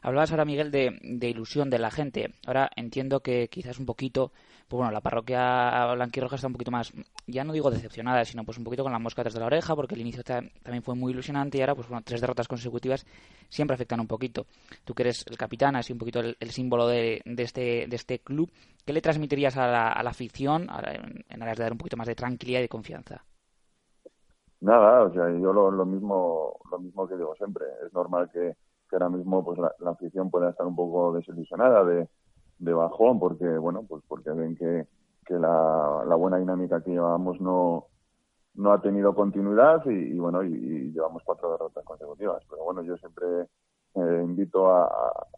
Hablabas ahora, Miguel, de, de ilusión de la gente. Ahora entiendo que quizás un poquito, pues bueno, la parroquia blanquirroja está un poquito más, ya no digo decepcionada, sino pues un poquito con la mosca tras de la oreja, porque el inicio ta- también fue muy ilusionante y ahora, pues bueno, tres derrotas consecutivas siempre afectan un poquito. Tú que eres el capitán, así un poquito el, símbolo este de este club, ¿qué le transmitirías a la, a la afición en, en aras de dar un poquito más de tranquilidad y de confianza? Nada, o sea, yo lo, lo mismo lo mismo que digo siempre. Es normal que, que ahora mismo pues la, la afición pueda estar un poco desilusionada de, de bajón porque bueno pues porque ven que, que la, la buena dinámica que llevábamos no no ha tenido continuidad y, y bueno y, llevamos cuatro derrotas consecutivas. Pero bueno yo siempre eh, invito a,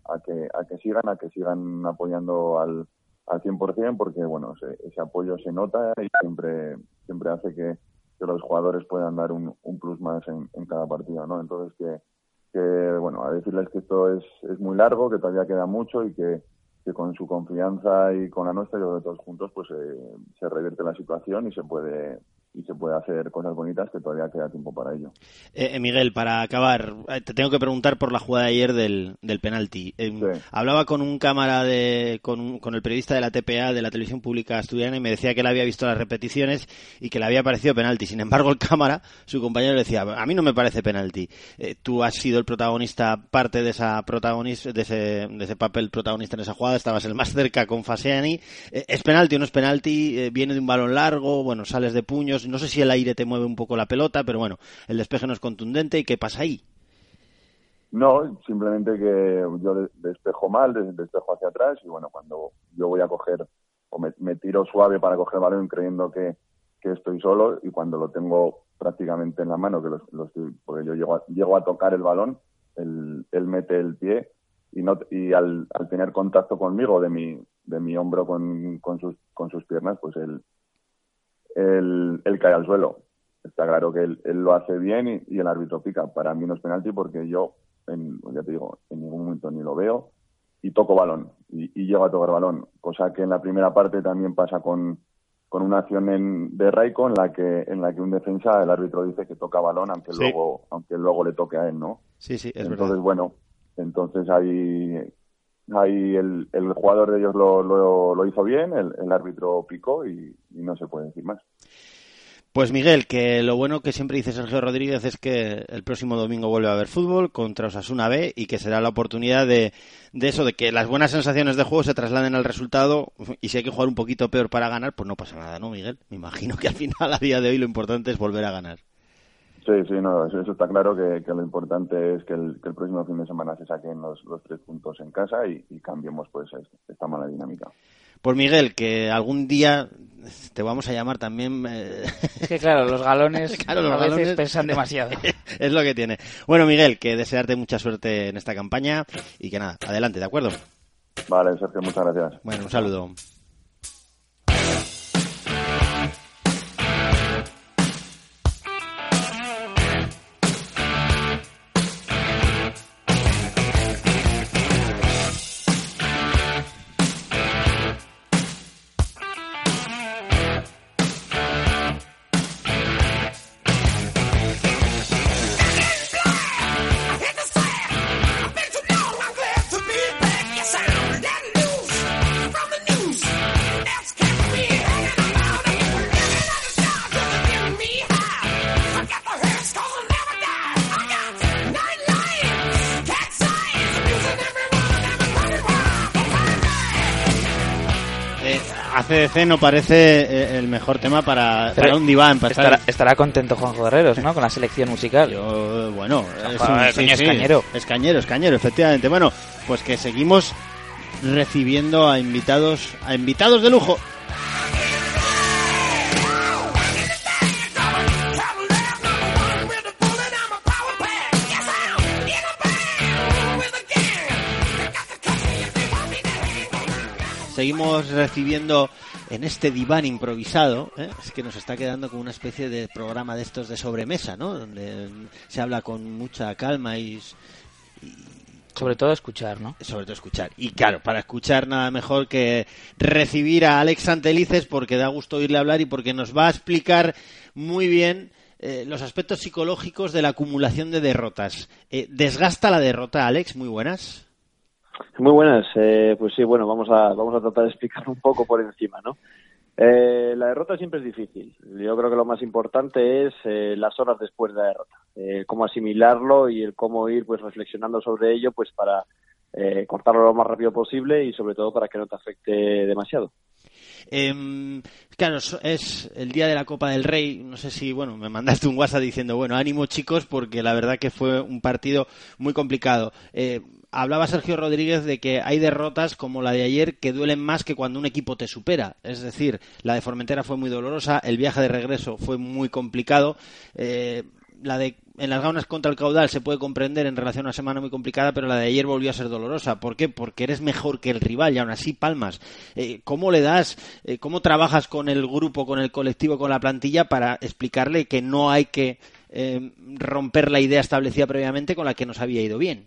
a, que a que sigan a que sigan apoyando al al 100% porque bueno ese, ese apoyo se nota y siempre siempre hace que que los jugadores puedan dar un, un plus más en, en, cada partido, ¿no? Entonces que, que, bueno, a decirles que esto es, es muy largo, que todavía queda mucho y que, que con su confianza y con la nuestra, yo creo todos juntos, pues eh, se revierte la situación y se puede y se puede hacer cosas bonitas que todavía queda tiempo para ello. Eh, Miguel, para acabar, eh, te tengo que preguntar por la jugada de ayer del, del penalti. Eh, sí. Hablaba con un cámara de, con, con, el periodista de la TPA, de la televisión pública asturiana, y me decía que él había visto las repeticiones y que le había parecido penalti. Sin embargo, el *laughs* cámara, su compañero le decía, a mí no me parece penalti. Eh, tú has sido el protagonista, parte de esa protagonista, de ese, de ese papel protagonista en esa jugada, estabas el más cerca con Faseani. Eh, ¿Es penalti o no es penalti? ¿Viene de un balón largo? Bueno, sales de puños no sé si el aire te mueve un poco la pelota, pero bueno, el despeje no es contundente. ¿Y qué pasa ahí? No, simplemente que yo despejo mal, despejo hacia atrás y bueno, cuando yo voy a coger o me, tiro suave para coger el balón creyendo que, que, estoy solo y cuando lo tengo prácticamente en la mano, que lo, lo estoy, porque yo llego a, llego a tocar el balón, él, él mete el pie y, no, y al, al, tener contacto conmigo de mi, de mi hombro con, con, sus, con sus piernas, pues él, él cae al suelo. Está claro que él, él lo hace bien y, y, el árbitro pica. Para mí no es penalti porque yo, en, ya te digo, en ningún momento ni lo veo y toco balón y, y llego a tocar balón. Cosa que en la primera parte también pasa con, con una acción en, de Raico en la que en la que un defensa el árbitro dice que toca balón aunque sí. luego aunque luego le toque a él, ¿no? Sí, sí, es entonces verdad. bueno, entonces ahí ahí el, el jugador de ellos lo, lo, hizo bien, el, el árbitro picó y, y no se puede decir más. Pues Miguel, que lo bueno que siempre dice Sergio Rodríguez es que el próximo domingo vuelve a haber fútbol contra Osasuna B y que será la oportunidad de, de, eso, de que las buenas sensaciones de juego se trasladen al resultado y si hay que jugar un poquito peor para ganar, pues no pasa nada, ¿no, Miguel? Me imagino que al final, a día de hoy, lo importante es volver a ganar. Sí, sí, no, eso, eso está claro que, que, lo importante es que el, que el, próximo fin de semana se saquen los, los tres puntos en casa y, y cambiemos pues esta mala dinámica. Pues Miguel, que algún día te vamos a llamar también. Eh... Es que claro, los galones *laughs* claro, los a galones... veces pesan demasiado. *laughs* es lo que tiene. Bueno, Miguel, que desearte mucha suerte en esta campaña y que nada, adelante, ¿de acuerdo? Vale, Sergio, muchas gracias. Bueno, un saludo. No parece el mejor tema para, un diván. Para estará, estar... estará, contento Juan Guerreros, ¿no? Con la selección musical. Yo, bueno, es, un, sí, sí, es cañero. Es cañero, es cañero, efectivamente. Bueno, pues que seguimos recibiendo a invitados, a invitados de lujo. Seguimos recibiendo en este diván improvisado. ¿eh? Es que nos está quedando como una especie de programa de estos de sobremesa, ¿no? Donde se habla con mucha calma y, sobre todo escuchar, ¿no? Sobre todo escuchar. Y claro, para escuchar nada mejor que recibir a Alex Antelices porque da gusto oírle hablar y porque nos va a explicar muy bien eh, los aspectos psicológicos de la acumulación de derrotas. Eh, ¿Desgasta la derrota, Alex? Muy buenas. Muy buenas. Eh, pues sí, bueno, vamos a, vamos a tratar de explicar un poco por encima, ¿no? Eh, la derrota siempre es difícil. Yo creo que lo más importante es eh, las horas después de la derrota, eh, cómo asimilarlo y el cómo ir pues reflexionando sobre ello, pues para eh, cortarlo lo más rápido posible y sobre todo para que no te afecte demasiado. Eh, claro, es el día de la Copa del Rey. No sé si, bueno, me mandaste un WhatsApp diciendo, bueno, ánimo chicos, porque la verdad que fue un partido muy complicado. Eh, hablaba Sergio Rodríguez de que hay derrotas como la de ayer que duelen más que cuando un equipo te supera. Es decir, la de Formentera fue muy dolorosa, el viaje de regreso fue muy complicado. Eh, la de en las gaunas contra el caudal se puede comprender en relación a una semana muy complicada, pero la de ayer volvió a ser dolorosa. ¿Por qué? Porque eres mejor que el rival y aún así palmas. Eh, ¿Cómo le das, eh, cómo trabajas con el grupo, con el colectivo, con la plantilla para explicarle que no hay que eh, romper la idea establecida previamente con la que nos había ido bien?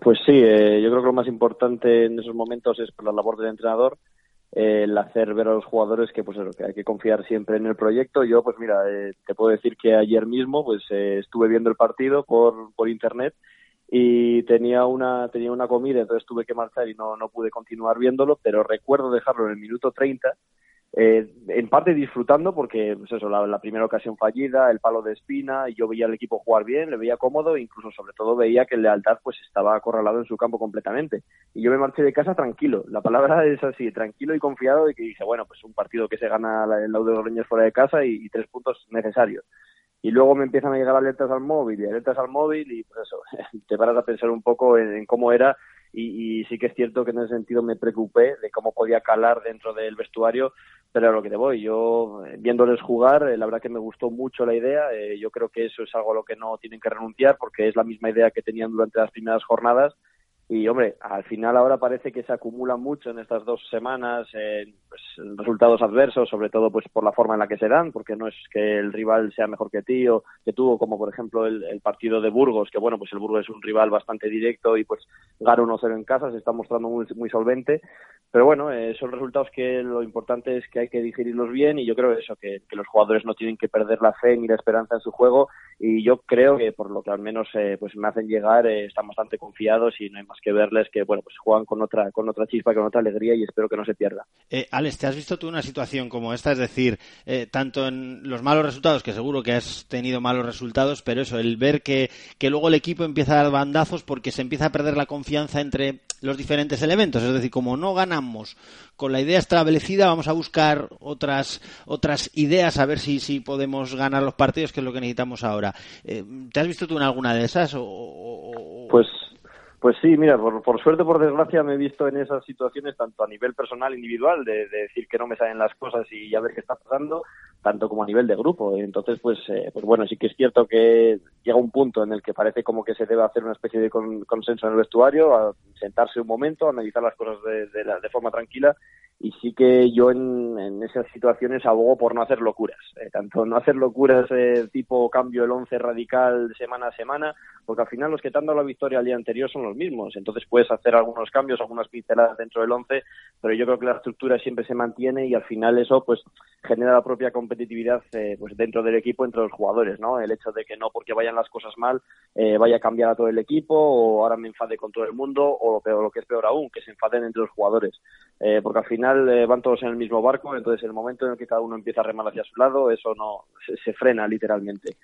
Pues sí, eh, yo creo que lo más importante en esos momentos es la labor del entrenador, eh, el hacer ver a los jugadores que pues que hay que confiar siempre en el proyecto. Yo pues mira, eh, te puedo decir que ayer mismo pues eh, estuve viendo el partido por, por internet y tenía una tenía una comida, entonces tuve que marchar y no, no pude continuar viéndolo, pero recuerdo dejarlo en el minuto 30 eh, en parte disfrutando porque pues eso, la, primera ocasión fallida, el palo de espina, yo veía al equipo jugar bien, le veía cómodo, e incluso sobre todo veía que el Lealtad pues estaba acorralado en su campo completamente. Y yo me marché de casa tranquilo, la palabra *laughs* es así, tranquilo y confiado de que dije, bueno, pues un partido que se gana el Laude de fuera de casa y, y, tres puntos necesarios. Y luego me empiezan a llegar alertas al móvil y alertas al móvil y pues eso, *laughs* te paras a pensar un poco en cómo era y, y, sí que es cierto que en ese sentido me preocupé de cómo podía calar dentro del vestuario, pero a lo que te voy, yo eh, viéndoles jugar, eh, la verdad que me gustó mucho la idea, eh, yo creo que eso es algo a lo que no tienen que renunciar porque es la misma idea que tenían durante las primeras jornadas y hombre, al final ahora parece que se acumula mucho en estas dos semanas eh, pues, resultados adversos, sobre todo pues por la forma en la que se dan, porque no es que el rival sea mejor que ti o que tú, como por ejemplo el, el partido de Burgos, que bueno, pues el Burgos es un rival bastante directo y pues gana 1-0 en casa, se está mostrando muy, muy solvente, pero bueno, eh, son resultados que lo importante es que hay que digerirlos bien y yo creo eso, que, que los jugadores no tienen que perder la fe ni la esperanza en su juego. Y yo creo que por lo que al menos eh, pues me hacen llegar, eh, están bastante confiados y no hay más que verles que bueno pues juegan con otra con otra chispa con otra alegría y espero que no se pierda. Eh, Alex te has visto tú una situación como esta es decir eh, tanto en los malos resultados que seguro que has tenido malos resultados pero eso el ver que, que luego el equipo empieza a dar bandazos porque se empieza a perder la confianza entre los diferentes elementos. Es decir como no ganamos con la idea establecida vamos a buscar otras otras ideas a ver si si podemos ganar los partidos que es lo que necesitamos ahora. Eh, te has visto tú en alguna de esas o, o... pues pues sí, mira, por, por suerte, por desgracia, me he visto en esas situaciones tanto a nivel personal, individual, de, de, decir que no me salen las cosas y ya ver qué está pasando, tanto como a nivel de grupo. Entonces, pues, eh, pues bueno, sí que es cierto que llega un punto en el que parece como que se debe hacer una especie de con, consenso en el vestuario, a sentarse un momento, analizar las cosas de, la, de forma tranquila y sí que yo en, en, esas situaciones abogo por no hacer locuras, eh, tanto no hacer locuras eh, tipo cambio el once radical semana a semana, porque al final los que te han dado la victoria al día anterior son los mismos, entonces puedes hacer algunos cambios, algunas pinceladas dentro del once, pero yo creo que la estructura siempre se mantiene y al final eso pues genera la propia competitividad eh, pues dentro del equipo entre los jugadores, ¿no? El hecho de que no porque vayan las cosas mal eh, vaya a cambiar a todo el equipo o ahora me enfade con todo el mundo o peor, lo que es peor aún, que se enfaden entre los jugadores, eh, porque al final eh, van todos en el mismo barco, entonces el momento en el que cada uno empieza a remar hacia su lado, eso no se, frena literalmente.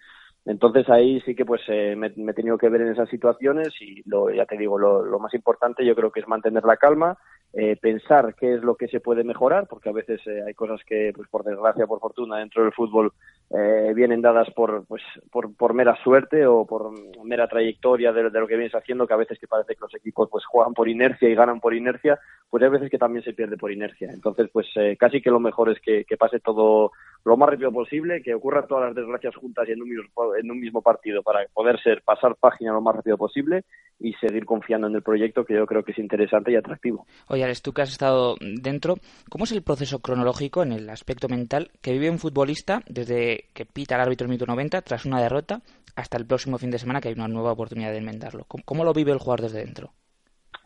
Entonces ahí sí que pues eh, me, me, he tenido que ver en esas situaciones y lo, ya te digo, lo, lo más importante yo creo que es mantener la calma, eh, pensar qué es lo que se puede mejorar, porque a veces eh, hay cosas que, pues por desgracia, por fortuna, dentro del fútbol eh, vienen dadas por, pues, por, por mera suerte o por mera trayectoria de, de, lo que vienes haciendo, que a veces que parece que los equipos pues juegan por inercia y ganan por inercia, pues hay veces que también se pierde por inercia. Entonces, pues eh, casi que lo mejor es que, que pase todo lo más rápido posible, que ocurran todas las desgracias juntas y en un mismo, en un mismo partido para poder ser pasar página lo más rápido posible y seguir confiando en el proyecto que yo creo que es interesante y atractivo. Oye, Alex, tú que has estado dentro, ¿cómo es el proceso cronológico en el aspecto mental que vive un futbolista desde que pita el árbitro el minuto 90 tras una derrota hasta el próximo fin de semana que hay una nueva oportunidad de enmendarlo? ¿Cómo, lo vive el jugador desde dentro?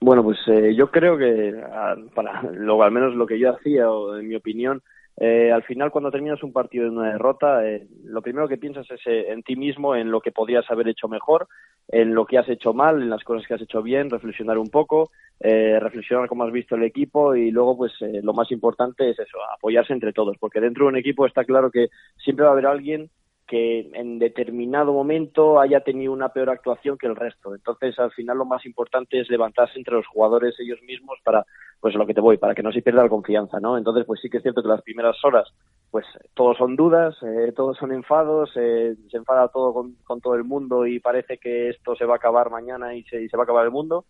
Bueno, pues eh, yo creo que, para *laughs* lo, al menos lo que yo hacía, o en mi opinión, eh, al final cuando terminas un partido de una derrota, eh, lo primero que piensas es eh, en ti mismo, en lo que podrías haber hecho mejor, en lo que has hecho mal, en las cosas que has hecho bien, reflexionar un poco, reflexionar cómo has visto el equipo y luego pues lo más importante es eso, apoyarse entre todos, porque dentro de un equipo está claro que siempre va a haber alguien que en determinado momento haya tenido una peor actuación que el resto. Entonces, al final lo más importante es levantarse entre los jugadores ellos mismos para, pues lo que te voy, para que no se pierda la confianza, ¿no? Entonces, pues sí que es cierto que las primeras horas, pues todos son dudas, eh, todos son enfados, eh, se enfada todo con, todo el mundo y parece que esto se va a acabar mañana y se, y se va a acabar el mundo.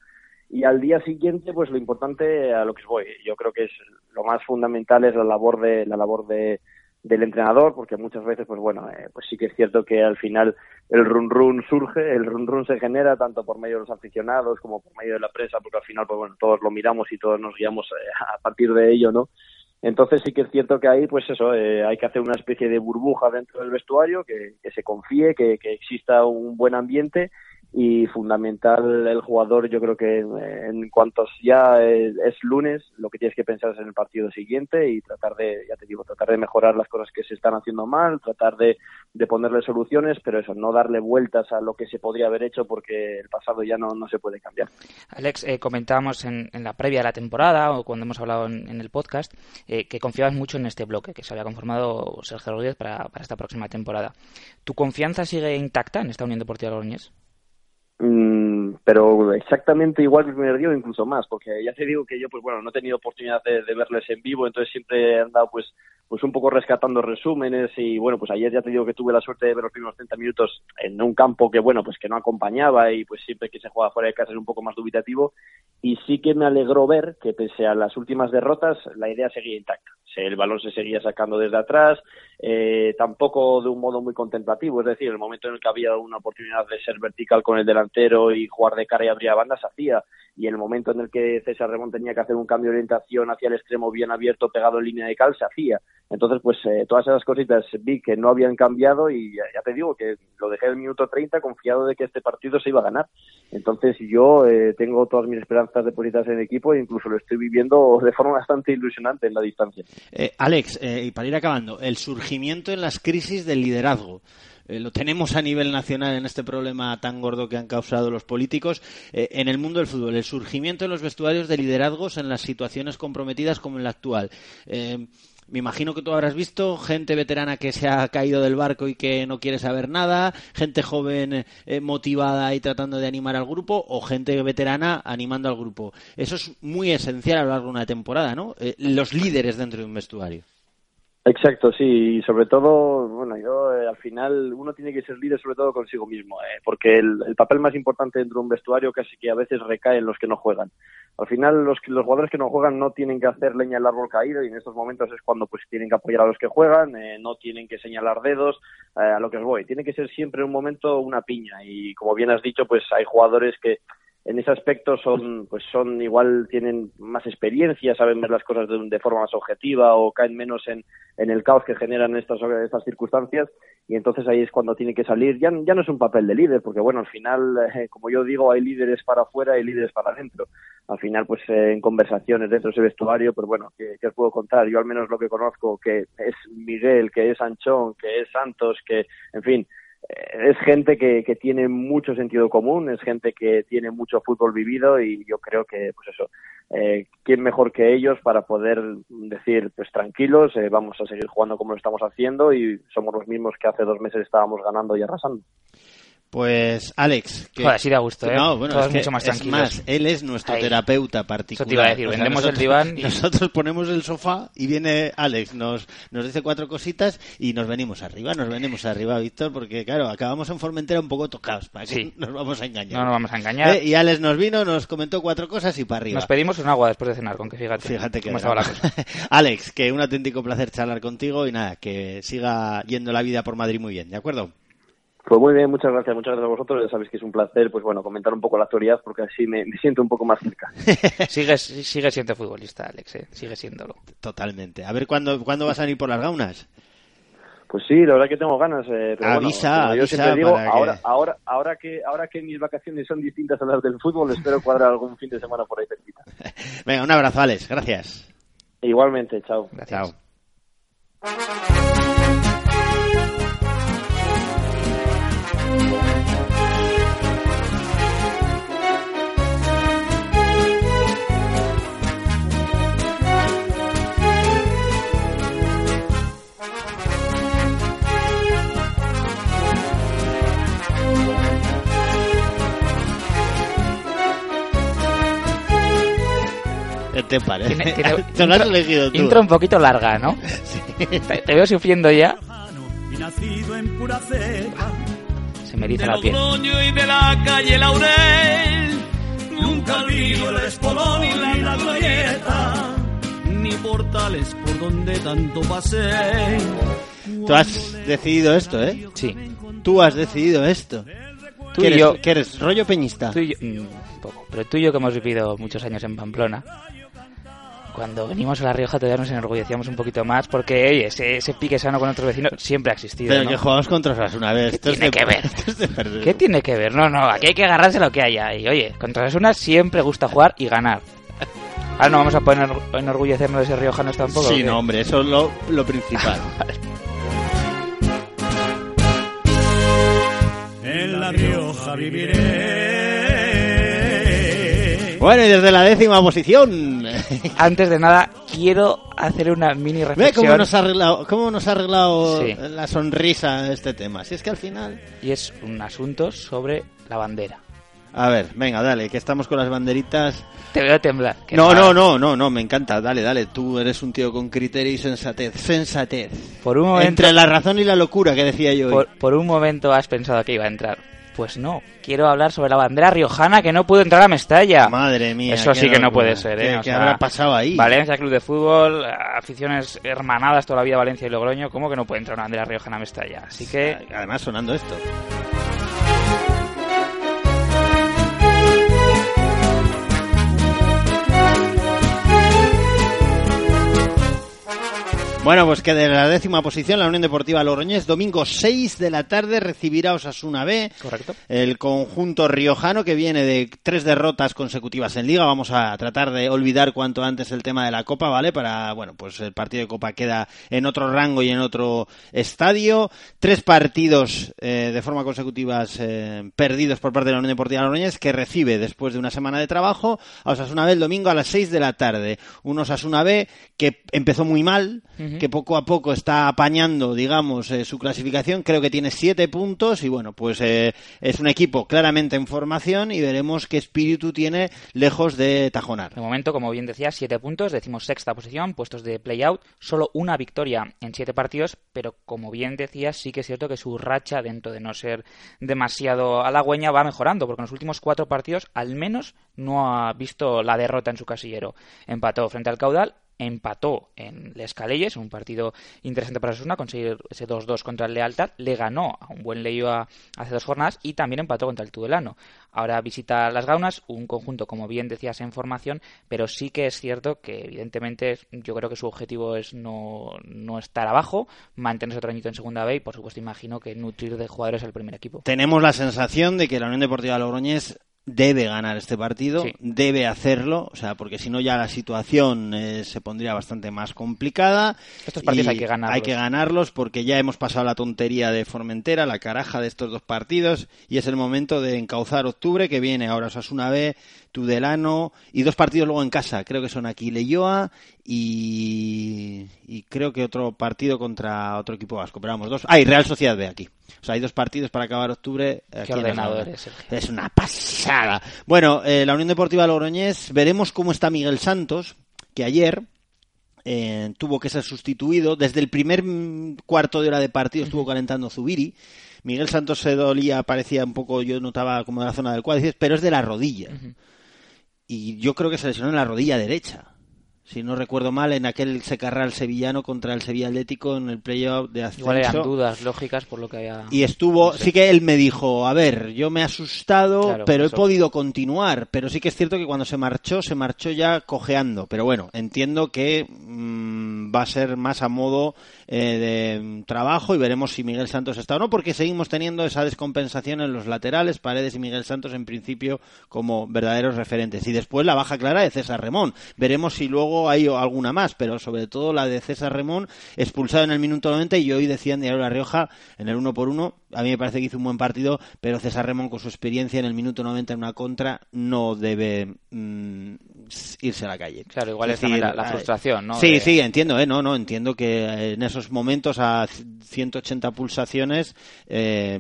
Y al día siguiente, pues lo importante a lo que voy, yo creo que es lo más fundamental es la labor de la labor de del entrenador, porque muchas veces, pues bueno, eh, pues sí que es cierto que al final el run run surge, el run run se genera tanto por medio de los aficionados como por medio de la prensa, porque al final, pues bueno, todos lo miramos y todos nos guiamos eh, a partir de ello, ¿no? Entonces sí que es cierto que ahí, pues eso, eh, hay que hacer una especie de burbuja dentro del vestuario, que, que se confíe, que, que exista un buen ambiente y fundamental el jugador yo creo que en cuanto ya es, lunes lo que tienes que pensar es en el partido siguiente y tratar de ya te digo tratar de mejorar las cosas que se están haciendo mal tratar de, de ponerle soluciones pero eso no darle vueltas a lo que se podría haber hecho porque el pasado ya no, no se puede cambiar Alex eh, comentábamos en, en, la previa de la temporada o cuando hemos hablado en, el podcast eh, que confiabas mucho en este bloque que se había conformado Sergio Rodríguez para, para esta próxima temporada ¿tu confianza sigue intacta en esta Unión Deportiva Logroñés? Mm, pero exactamente igual que el primer incluso más, porque ya te digo que yo, pues bueno, no he tenido oportunidad de, de verles en vivo, entonces siempre he andado, pues, pues un poco rescatando resúmenes y bueno, pues ayer ya te digo que tuve la suerte de ver los primeros 30 minutos en un campo que bueno, pues que no acompañaba y pues siempre que se juega fuera de casa es un poco más dubitativo. Y sí que me alegró ver que pese a las últimas derrotas la idea seguía intacta. El balón se seguía sacando desde atrás, eh, tampoco de un modo muy contemplativo, es decir, el momento en el que había una oportunidad de ser vertical con el delantero y jugar de cara y abrir a banda se hacía. Y en el momento en el que César Remón tenía que hacer un cambio de orientación hacia el extremo bien abierto pegado en línea de cal se hacía entonces, pues eh, todas esas cositas vi que no habían cambiado y ya, te digo que lo dejé el minuto 30 confiado de que este partido se iba a ganar. Entonces yo eh, tengo todas mis esperanzas depositadas en el equipo e incluso lo estoy viviendo *laughs* de forma bastante ilusionante en la distancia. Eh, Alex, y para ir acabando, el surgimiento en las crisis del liderazgo lo tenemos a nivel nacional en este problema tan gordo que han causado los políticos en el mundo del fútbol, el surgimiento en los vestuarios de liderazgos en las situaciones comprometidas como en la actual. Me imagino que tú habrás visto gente veterana que se ha caído del barco y que no quiere saber nada, gente joven eh, motivada y tratando de animar al grupo, o gente veterana animando al grupo. Eso es muy esencial a lo largo de una temporada, ¿no? Eh, los líderes dentro de un vestuario. Exacto, sí, y sobre todo, bueno, yo eh, al final uno tiene que ser líder sobre todo consigo mismo, eh, porque el, el, papel más importante dentro de un vestuario casi que a veces recae en los que no juegan. Al final los, los jugadores que no juegan no tienen que hacer leña al árbol caído y en estos momentos es cuando pues tienen que apoyar a los que juegan, eh, no tienen que señalar dedos, eh, a lo que os voy. Tiene que ser siempre un momento una piña y como bien has dicho, pues hay jugadores que en ese aspecto son pues son igual tienen más experiencia saben ver las cosas de, de forma más objetiva o caen menos en, en el caos que generan estas estas circunstancias. Y entonces ahí es cuando tiene que salir. Ya, ya no es un papel de líder porque bueno al final eh, como yo digo hay líderes para afuera y líderes para adentro. Al final pues eh, en conversaciones dentro de ese vestuario pues bueno ¿qué, ¿qué, os puedo contar yo al menos lo que conozco que es Miguel que es Anchón que es Santos que en fin es gente que, que, tiene mucho sentido común, es gente que tiene mucho fútbol vivido y yo creo que, pues eso, eh, ¿quién mejor que ellos para poder decir, pues tranquilos, eh, vamos a seguir jugando como lo estamos haciendo y somos los mismos que hace dos meses estábamos ganando y arrasando? Pues Alex, que Joder, sí da gusto, ¿eh? No, bueno, Todos es, que mucho más es tranquilos. más, él es nuestro Ahí. terapeuta particular. Eso te iba a decir, O sea, vendemos el diván y- Nosotros *laughs* ponemos el sofá y viene Alex, nos, nos dice cuatro cositas y nos venimos arriba, nos venimos arriba, Víctor, porque claro, acabamos en Formentera un poco tocados, para que Sí. *laughs* nos vamos a engañar. No nos vamos a engañar. Eh, Y Alex nos vino, nos comentó cuatro cosas y para arriba. Nos pedimos un agua después de cenar, con que fíjate, Fíjate que cómo estaba la cosa. *laughs* Alex, que un auténtico placer charlar contigo y nada, que siga yendo la vida por Madrid muy bien, ¿de acuerdo? Pues muy bien, muchas gracias, muchas gracias a vosotros. Ya sabéis que es un placer, pues bueno, comentar un poco la actualidad porque así me, me siento un poco más cerca. *laughs* sigue, sigue siendo futbolista, Alex, ¿eh? sigue siéndolo. Totalmente. A ver cuándo, cuándo vas a ir por las gaunas. Pues sí, la verdad que tengo ganas. Eh, pero Avisa, yo avisa siempre digo, para que- ahora, ahora, ahora que, ahora que mis vacaciones son distintas a las del fútbol, espero cuadrar algún fin de semana por ahí cerquita. *laughs* Venga, un abrazo, Alex. Gracias. Igualmente, chao. Chao. Te parece? Tiene- tiene *laughs* lo has intro- elegido tú. Intro un poquito larga, ¿no? *laughs* Te, te veo sufriendo ya. y nacido en pura cepa Se me de eriza la piel. Y de la calle Laurel nunca olvido el espolón y la, la glorieta ni portales por donde tanto pasé Tú has decidido esto, ¿eh? Sí. Tú has decidido esto. Tú ¿Qué y eres, yo- qué eres? ¿Rollo peñista? Tú y yo, mm, un poco, pero tú y yo que hemos vivido muchos años en Pamplona, cuando venimos a La Rioja todavía nos enorgullecíamos un poquito más porque, oye, ese, ese pique sano con otros vecinos siempre ha existido, Pero ¿no? que jugamos contra Osasuna. ¿Qué esto es tiene de- que ver? esto es de perder. ¿Qué tiene que ver? No, no, aquí hay que agarrarse lo que haya. Y oye, contra Osasuna siempre gusta jugar y ganar. Ahora no vamos a poner enorgullecernos de ser riojanos tampoco. ¿o Sí, no, hombre, eso es lo, lo principal. *laughs* en La Rioja viviré Bueno, y desde la décima posición. Antes de nada, quiero hacer una mini Ve reflexión. cómo nos ha arreglado, cómo nos ha arreglado Sí. la sonrisa este tema. Si es que al final... Y es un asunto sobre la bandera. A ver, venga, dale, que estamos con las banderitas. Te veo temblar. No, no, no, no, no, me encanta. Dale, dale, tú eres un tío con criterio y sensatez. Sensatez. Por un momento, Entre la razón y la locura que decía yo. hoy. por, por un momento has pensado que iba a entrar. Pues no, quiero hablar sobre la bandera riojana que no pudo entrar a Mestalla. Madre mía. Eso sí que no puede ser, ¿eh? ¿Qué, O qué sea, habrá pasado ahí? Valencia Club de Fútbol, aficiones hermanadas toda la vida Valencia y Logroño, ¿cómo que no puede entrar una bandera riojana a Mestalla? Así que Además sonando esto. Bueno, pues que de la décima posición la Unión Deportiva Logroñés, domingo 6 de la tarde recibirá Osasuna B. Correcto. El conjunto riojano que viene de tres derrotas consecutivas en Liga. Vamos a tratar de olvidar cuanto antes el tema de la Copa, ¿vale? Para, bueno, pues el partido de Copa queda en otro rango y en otro estadio. Tres partidos eh, de forma consecutivas eh, perdidos por parte de la Unión Deportiva Logroñés que recibe después de una semana de trabajo a Osasuna B el domingo a las 6 de la tarde. Un Osasuna B que empezó muy mal, Que poco a poco está apañando, digamos, eh, su clasificación. Creo que tiene siete puntos y bueno, pues eh, es un equipo claramente en formación y veremos qué espíritu tiene lejos de tajonar. de momento, como bien decía, siete puntos, decimos sexta posición, puestos de play-out, solo una victoria en siete partidos, pero como bien decía, sí que es cierto que su racha, dentro de no ser demasiado halagüeña, va mejorando, porque en los últimos cuatro partidos al menos no ha visto la derrota en su casillero. Empató frente al caudal, empató en Les Calelles, un partido interesante para Osasuna, conseguir ese 2-2 contra el Lealtad, le ganó a un buen Leioa hace dos jornadas y también empató contra el Tudelano. Ahora visita Las Gaunas, un conjunto, como bien decías, en formación, pero sí que es cierto que evidentemente yo creo que su objetivo es no, no estar abajo, mantenerse otro añito en segunda B y por supuesto imagino que nutrir de jugadores al primer equipo. Tenemos la sensación de que la Unión Deportiva Logroñés debe ganar este partido, Sí. debe hacerlo, o sea, porque si no ya la situación eh, se pondría bastante más complicada. Estos partidos hay que ganarlos. Hay que ganarlos porque ya hemos pasado la tontería de Formentera, la caraja de estos dos partidos y es el momento de encauzar octubre que viene ahora Osasuna B, Tudelano y dos partidos luego en casa. Creo que son aquí Leyoa y, y creo que otro partido contra otro equipo vasco. Pero vamos, dos. Ah, y Real Sociedad B aquí. O sea, hay dos partidos para acabar octubre. Aquí la ordenador es. Es una pasada. Bueno, eh, la Unión Deportiva Logroñés, veremos cómo está Miguel Santos, que ayer eh, tuvo que ser sustituido. Desde el primer cuarto de hora de partido estuvo calentando Zubiri. Miguel Santos se dolía, parecía un poco, yo notaba como de la zona del cuádriceps, pero es de la rodilla. Y yo creo que se lesionó en la rodilla derecha. Si no recuerdo mal, en aquel secarral sevillano contra el Sevilla Atlético en el playoff de ascenso. Igual eran dudas lógicas por lo que había... Y estuvo, no sé. sí que él me dijo, a ver, yo me he asustado, Claro, pero eso. he podido continuar. Pero sí que es cierto que cuando se marchó, se marchó ya cojeando. Pero bueno, entiendo que mm, va a ser más a modo eh, de trabajo y veremos si Miguel Santos está o no, porque seguimos teniendo esa descompensación en los laterales, Paredes y Miguel Santos en principio como verdaderos referentes. Y después la baja clara de César Remón. Veremos si luego hay alguna más, pero sobre todo la de César Remón, expulsado en el minuto 90 y hoy decía en Diario La Rioja, en el uno por uno, a mí me parece que hizo un buen partido, pero César Remón con su experiencia en el minuto 90 en una contra no debe mm, irse a la calle. Claro, igual es decir, la, la frustración, ¿no? Sí, De- sí, entiendo, ¿eh? No, no, entiendo que en esos momentos a 180 pulsaciones eh,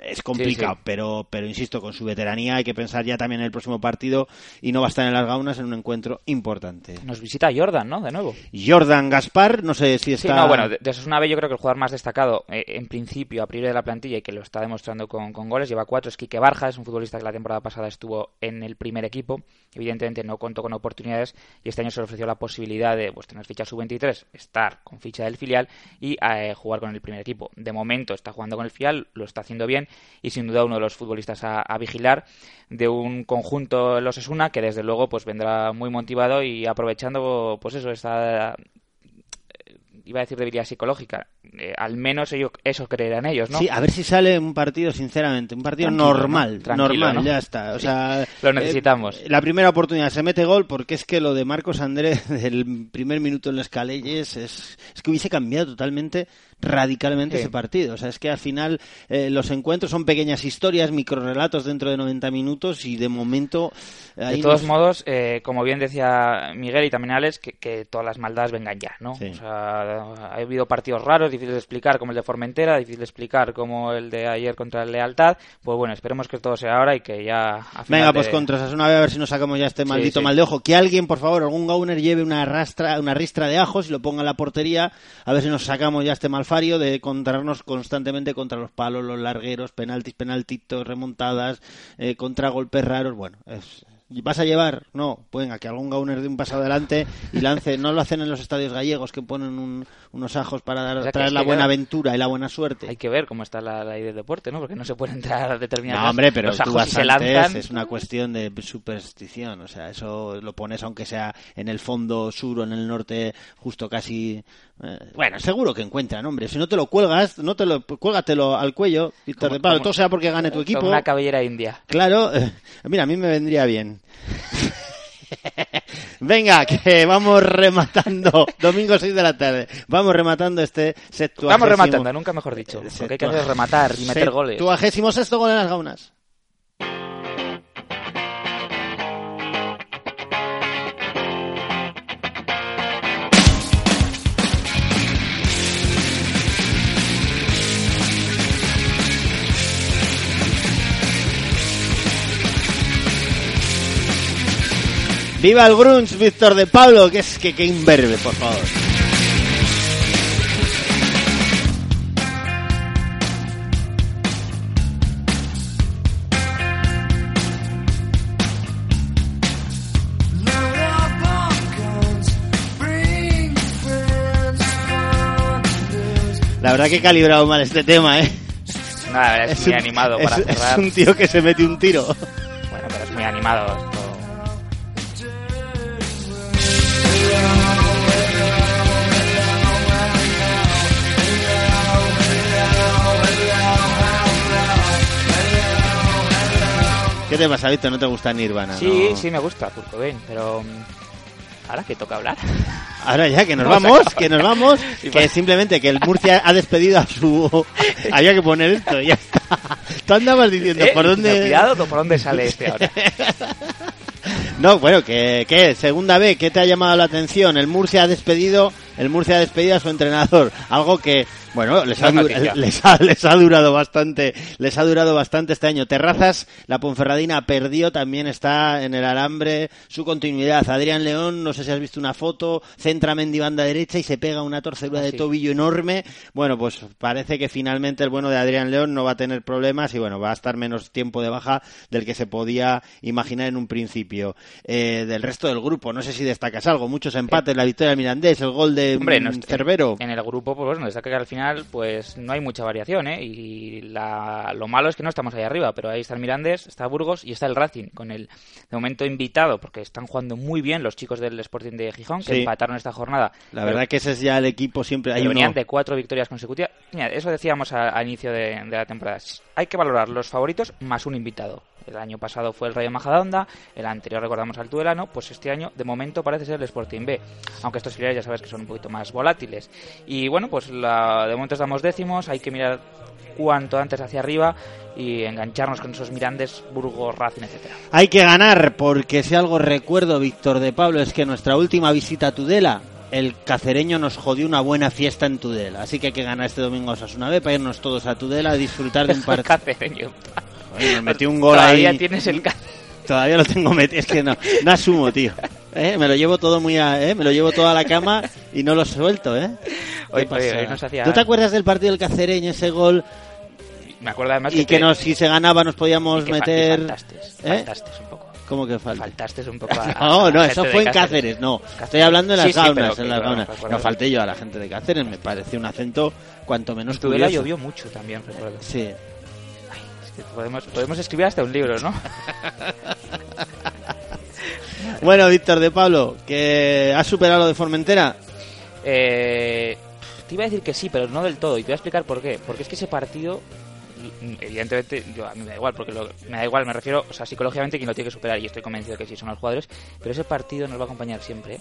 es complicado, Sí, sí. pero pero insisto, con su veteranía hay que pensar ya también en el próximo partido y no va a estar en las gaunas en un encuentro importante. Nos visita Jordan, ¿no? De nuevo. Jordan Gaspar, no sé si está... Sí, no, bueno, de, de Osasuna B yo creo que el jugador más destacado, eh, en principio, a priori de la plantilla y que lo está demostrando con, con goles, lleva cuatro, es Quique Barja, es un futbolista que la temporada pasada estuvo en el primer equipo, evidentemente no contó con oportunidades y este año se le ofreció la posibilidad de pues, tener ficha sub-23, estar con ficha del filial y eh, jugar con el primer equipo. De momento está jugando con el filial, lo está haciendo bien y sin duda uno de los futbolistas a, vigilar de un conjunto los Osasuna que desde luego pues vendrá muy motivado y aprovechando pues eso, esta iba a decir debilidad psicológica. Eh, al menos ello, eso creerán ellos, ¿no? Sí, a ver si sale un partido, sinceramente, un partido Tranquilo, normal, normal, ¿no? ya está. O Sí, sea, lo necesitamos. eh, la primera oportunidad se mete gol porque es que lo de Marcos André *laughs* del primer minuto en las Calelles es, es que hubiese cambiado totalmente, radicalmente Sí. ese partido. O sea, es que al final eh, los encuentros son pequeñas historias, microrelatos dentro de 90 minutos y de momento... ahí De todos nos- modos, eh, como bien decía Miguel y también Alex, que, que todas las maldades vengan ya, ¿no? Sí. O sea, ha habido partidos raros, difíciles de explicar, como el de Formentera, difícil de explicar como el de ayer contra el Lealtad. Pues bueno, esperemos que todo sea ahora y que ya... A final Venga, pues de- contra Osasuna B, a ver si nos sacamos ya este Sí, maldito sí. mal de ojo. Que alguien, por favor, algún gauner lleve una rastra, una ristra de ajos y lo ponga en la portería, a ver si nos sacamos ya este malfario de encontrarnos constantemente contra los palos, los largueros, penaltis, penaltitos, remontadas, eh, contra golpes raros. Bueno, es- ¿Vas a llevar? No, pues venga, que algún gauner de un paso adelante y lance. No lo hacen en los estadios gallegos que ponen un- unos ajos para dar, O sea, que traer la buena claro, aventura y la buena suerte. Hay que ver cómo está la ley del deporte, ¿no? Porque no se puede entrar a determinadas... No, hombre, pero los tú ajos vas si se antes, lanzan... es una cuestión de superstición, o sea, eso lo pones aunque sea en el fondo sur o en el norte, justo casi... eh, bueno, seguro que encuentran, hombre, si no te lo cuelgas, no te lo, cuélgatelo al cuello, de Pablo, como- todo sea porque gane tu equipo. una cabellera india. Claro, eh, *laughs* mira, a mí me vendría bien. *laughs* Venga, que vamos rematando. *laughs* Domingo 6 de la tarde. Vamos rematando este septuagésimo. Vamos rematando, nunca mejor dicho. Lo que hay que hacer es rematar y meter goles. Septuagésimo sexto gol en las gaunas. ¡Viva el grunge, Víctor de Pablo! Que es que, que imberbe, por favor. La verdad que he calibrado mal este tema, ¿eh? Nada, es, muy un- animado es- para es cerrar. un tío que se mete un tiro. Bueno, pero es muy animado ¿Qué te pasa, Víctor? ¿No te gusta Nirvana? Sí, no? sí me gusta Kurt Cobain, pero mm, ahora que toca hablar. *laughs* Ahora ya, que nos No, *laughs* vamos, que nos vamos, *laughs* Sí, que pues. simplemente que el Murcia ha despedido a su... Había que poner esto, ya está. Tú andabas diciendo, Eh, ¿por dónde...? Cuidado, ¿por dónde sale este ahora? No, bueno, que, que segunda vez, ¿qué te ha llamado la atención? El Murcia ha despedido, el Murcia ha despedido a su entrenador, algo que bueno, les ha, *laughs* les, ha, les ha durado bastante, les ha durado bastante este año. Terrazas, la Ponferradina perdió, también está en el alambre, su continuidad. Adrián León, no sé si has visto una foto, centra Mendy banda derecha y se pega una torcedura de sí. tobillo enorme. Bueno, pues parece que finalmente el bueno de Adrián León no va a tener problemas y bueno, va a estar menos tiempo de baja del que se podía imaginar en un principio. Eh, del resto del grupo, no sé si destacas algo, muchos empates, la victoria del Mirandés, el gol de Hombre, mm, no Cervero. En el grupo, pues bueno, destaca que al final, pues no hay mucha variación, ¿eh? Y la- lo malo es que no estamos ahí arriba, pero ahí está el Mirandés, está Burgos y está el Racing, con el de momento invitado, porque están jugando muy bien los chicos del Sporting de Gijón, que Sí. empataron esta jornada. La Pero- verdad que ese es ya el equipo siempre. Hay venían uno, de cuatro victorias consecutivas. Mira, eso decíamos a, a inicio de, de la temporada. Hay que valorar los favoritos más un invitado. El año pasado fue el Rayo Majadahonda, el anterior recordamos al Tudelano, pues este año de momento parece ser el Sporting B, aunque estos filiales ya sabes que son un poquito más volátiles. Y bueno, pues la, de momento estamos décimos, hay que mirar cuanto antes hacia arriba y engancharnos con esos Mirandes, Burgos, Racing, etcétera. Hay que ganar, porque si algo recuerdo, Víctor de Pablo, es que nuestra última visita a Tudela, el cacereño nos jodió una buena fiesta en Tudela. Así que hay que ganar este domingo a Osasuna B para irnos todos a Tudela a disfrutar de un *laughs* partido. Cacereño. Oye, nos metió un gol Todavía ahí. tienes el ca- Todavía lo tengo metido. Es que no, no asumo, tío. ¿Eh? Me lo llevo todo muy a, ¿eh? me lo llevo todo a la cama y no lo suelto, ¿eh? ¿Qué Oye, pasa? oye, hoy nos hacía- ¿Tú te acuerdas del partido del cacereño, ese gol? Me acuerdo además Y que nos, si se ganaba nos podíamos y que meter... faltaste, ¿Eh? faltaste un poco. ¿Cómo que falta? Faltaste un poco a, *laughs* No, a no, la eso fue en Cáceres, no. Estoy hablando de las Sí, sí, gaunas, pero en las gaunas. No falté yo a la gente de Cáceres, me pareció un acento cuanto menos curioso. llovió mucho también, recuerdo. Sí. Podemos, podemos escribir hasta un libro, ¿no? *laughs* Bueno, Víctor de Pablo, que has superado lo de Formentera. Eh, te iba a decir que sí, pero no del todo. Y te voy a explicar por qué. Porque es que ese partido, evidentemente, yo, a mí me da igual, porque lo- me da igual, me refiero, o sea, psicológicamente quien lo tiene que superar, y estoy convencido que sí son los jugadores, pero ese partido nos va a acompañar siempre.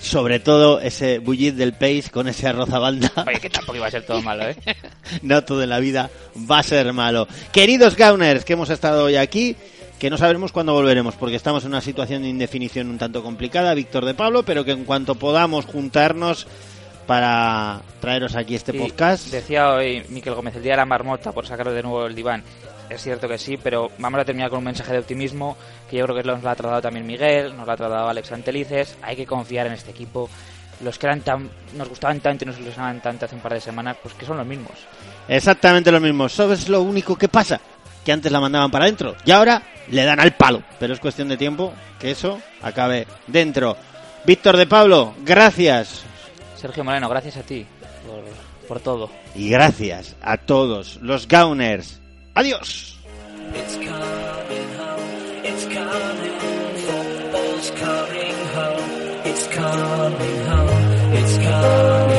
Sobre todo ese bullit del Pace con ese arroz a banda. Oye, que tampoco iba a ser todo malo, ¿eh? *laughs* no todo en la vida va a ser malo. Queridos Gauners, que hemos estado hoy aquí, que no sabremos cuándo volveremos, porque estamos en una situación de indefinición un tanto complicada, Víctor de Pablo, pero que en cuanto podamos juntarnos para traeros aquí este Sí, podcast. Decía hoy Miquel Gómez, el día de la marmota, por sacarlo de nuevo el diván. Es cierto que sí, pero vamos a terminar con un mensaje de optimismo que yo creo que nos lo ha tratado también Miguel, nos lo ha tratado Alex Antelices. Hay que confiar en este equipo. Los que eran tan, nos gustaban tanto y nos ilusionaban tanto hace un par de semanas, pues que son los mismos. Exactamente lo mismo. ¿Sabes lo único que pasa? Que antes la mandaban para adentro y ahora le dan al palo. Pero es cuestión de tiempo que eso acabe dentro. Víctor de Pablo, gracias. Sergio Moreno, gracias a ti por, por todo. Y gracias a todos los Gauners. Adiós. It's home,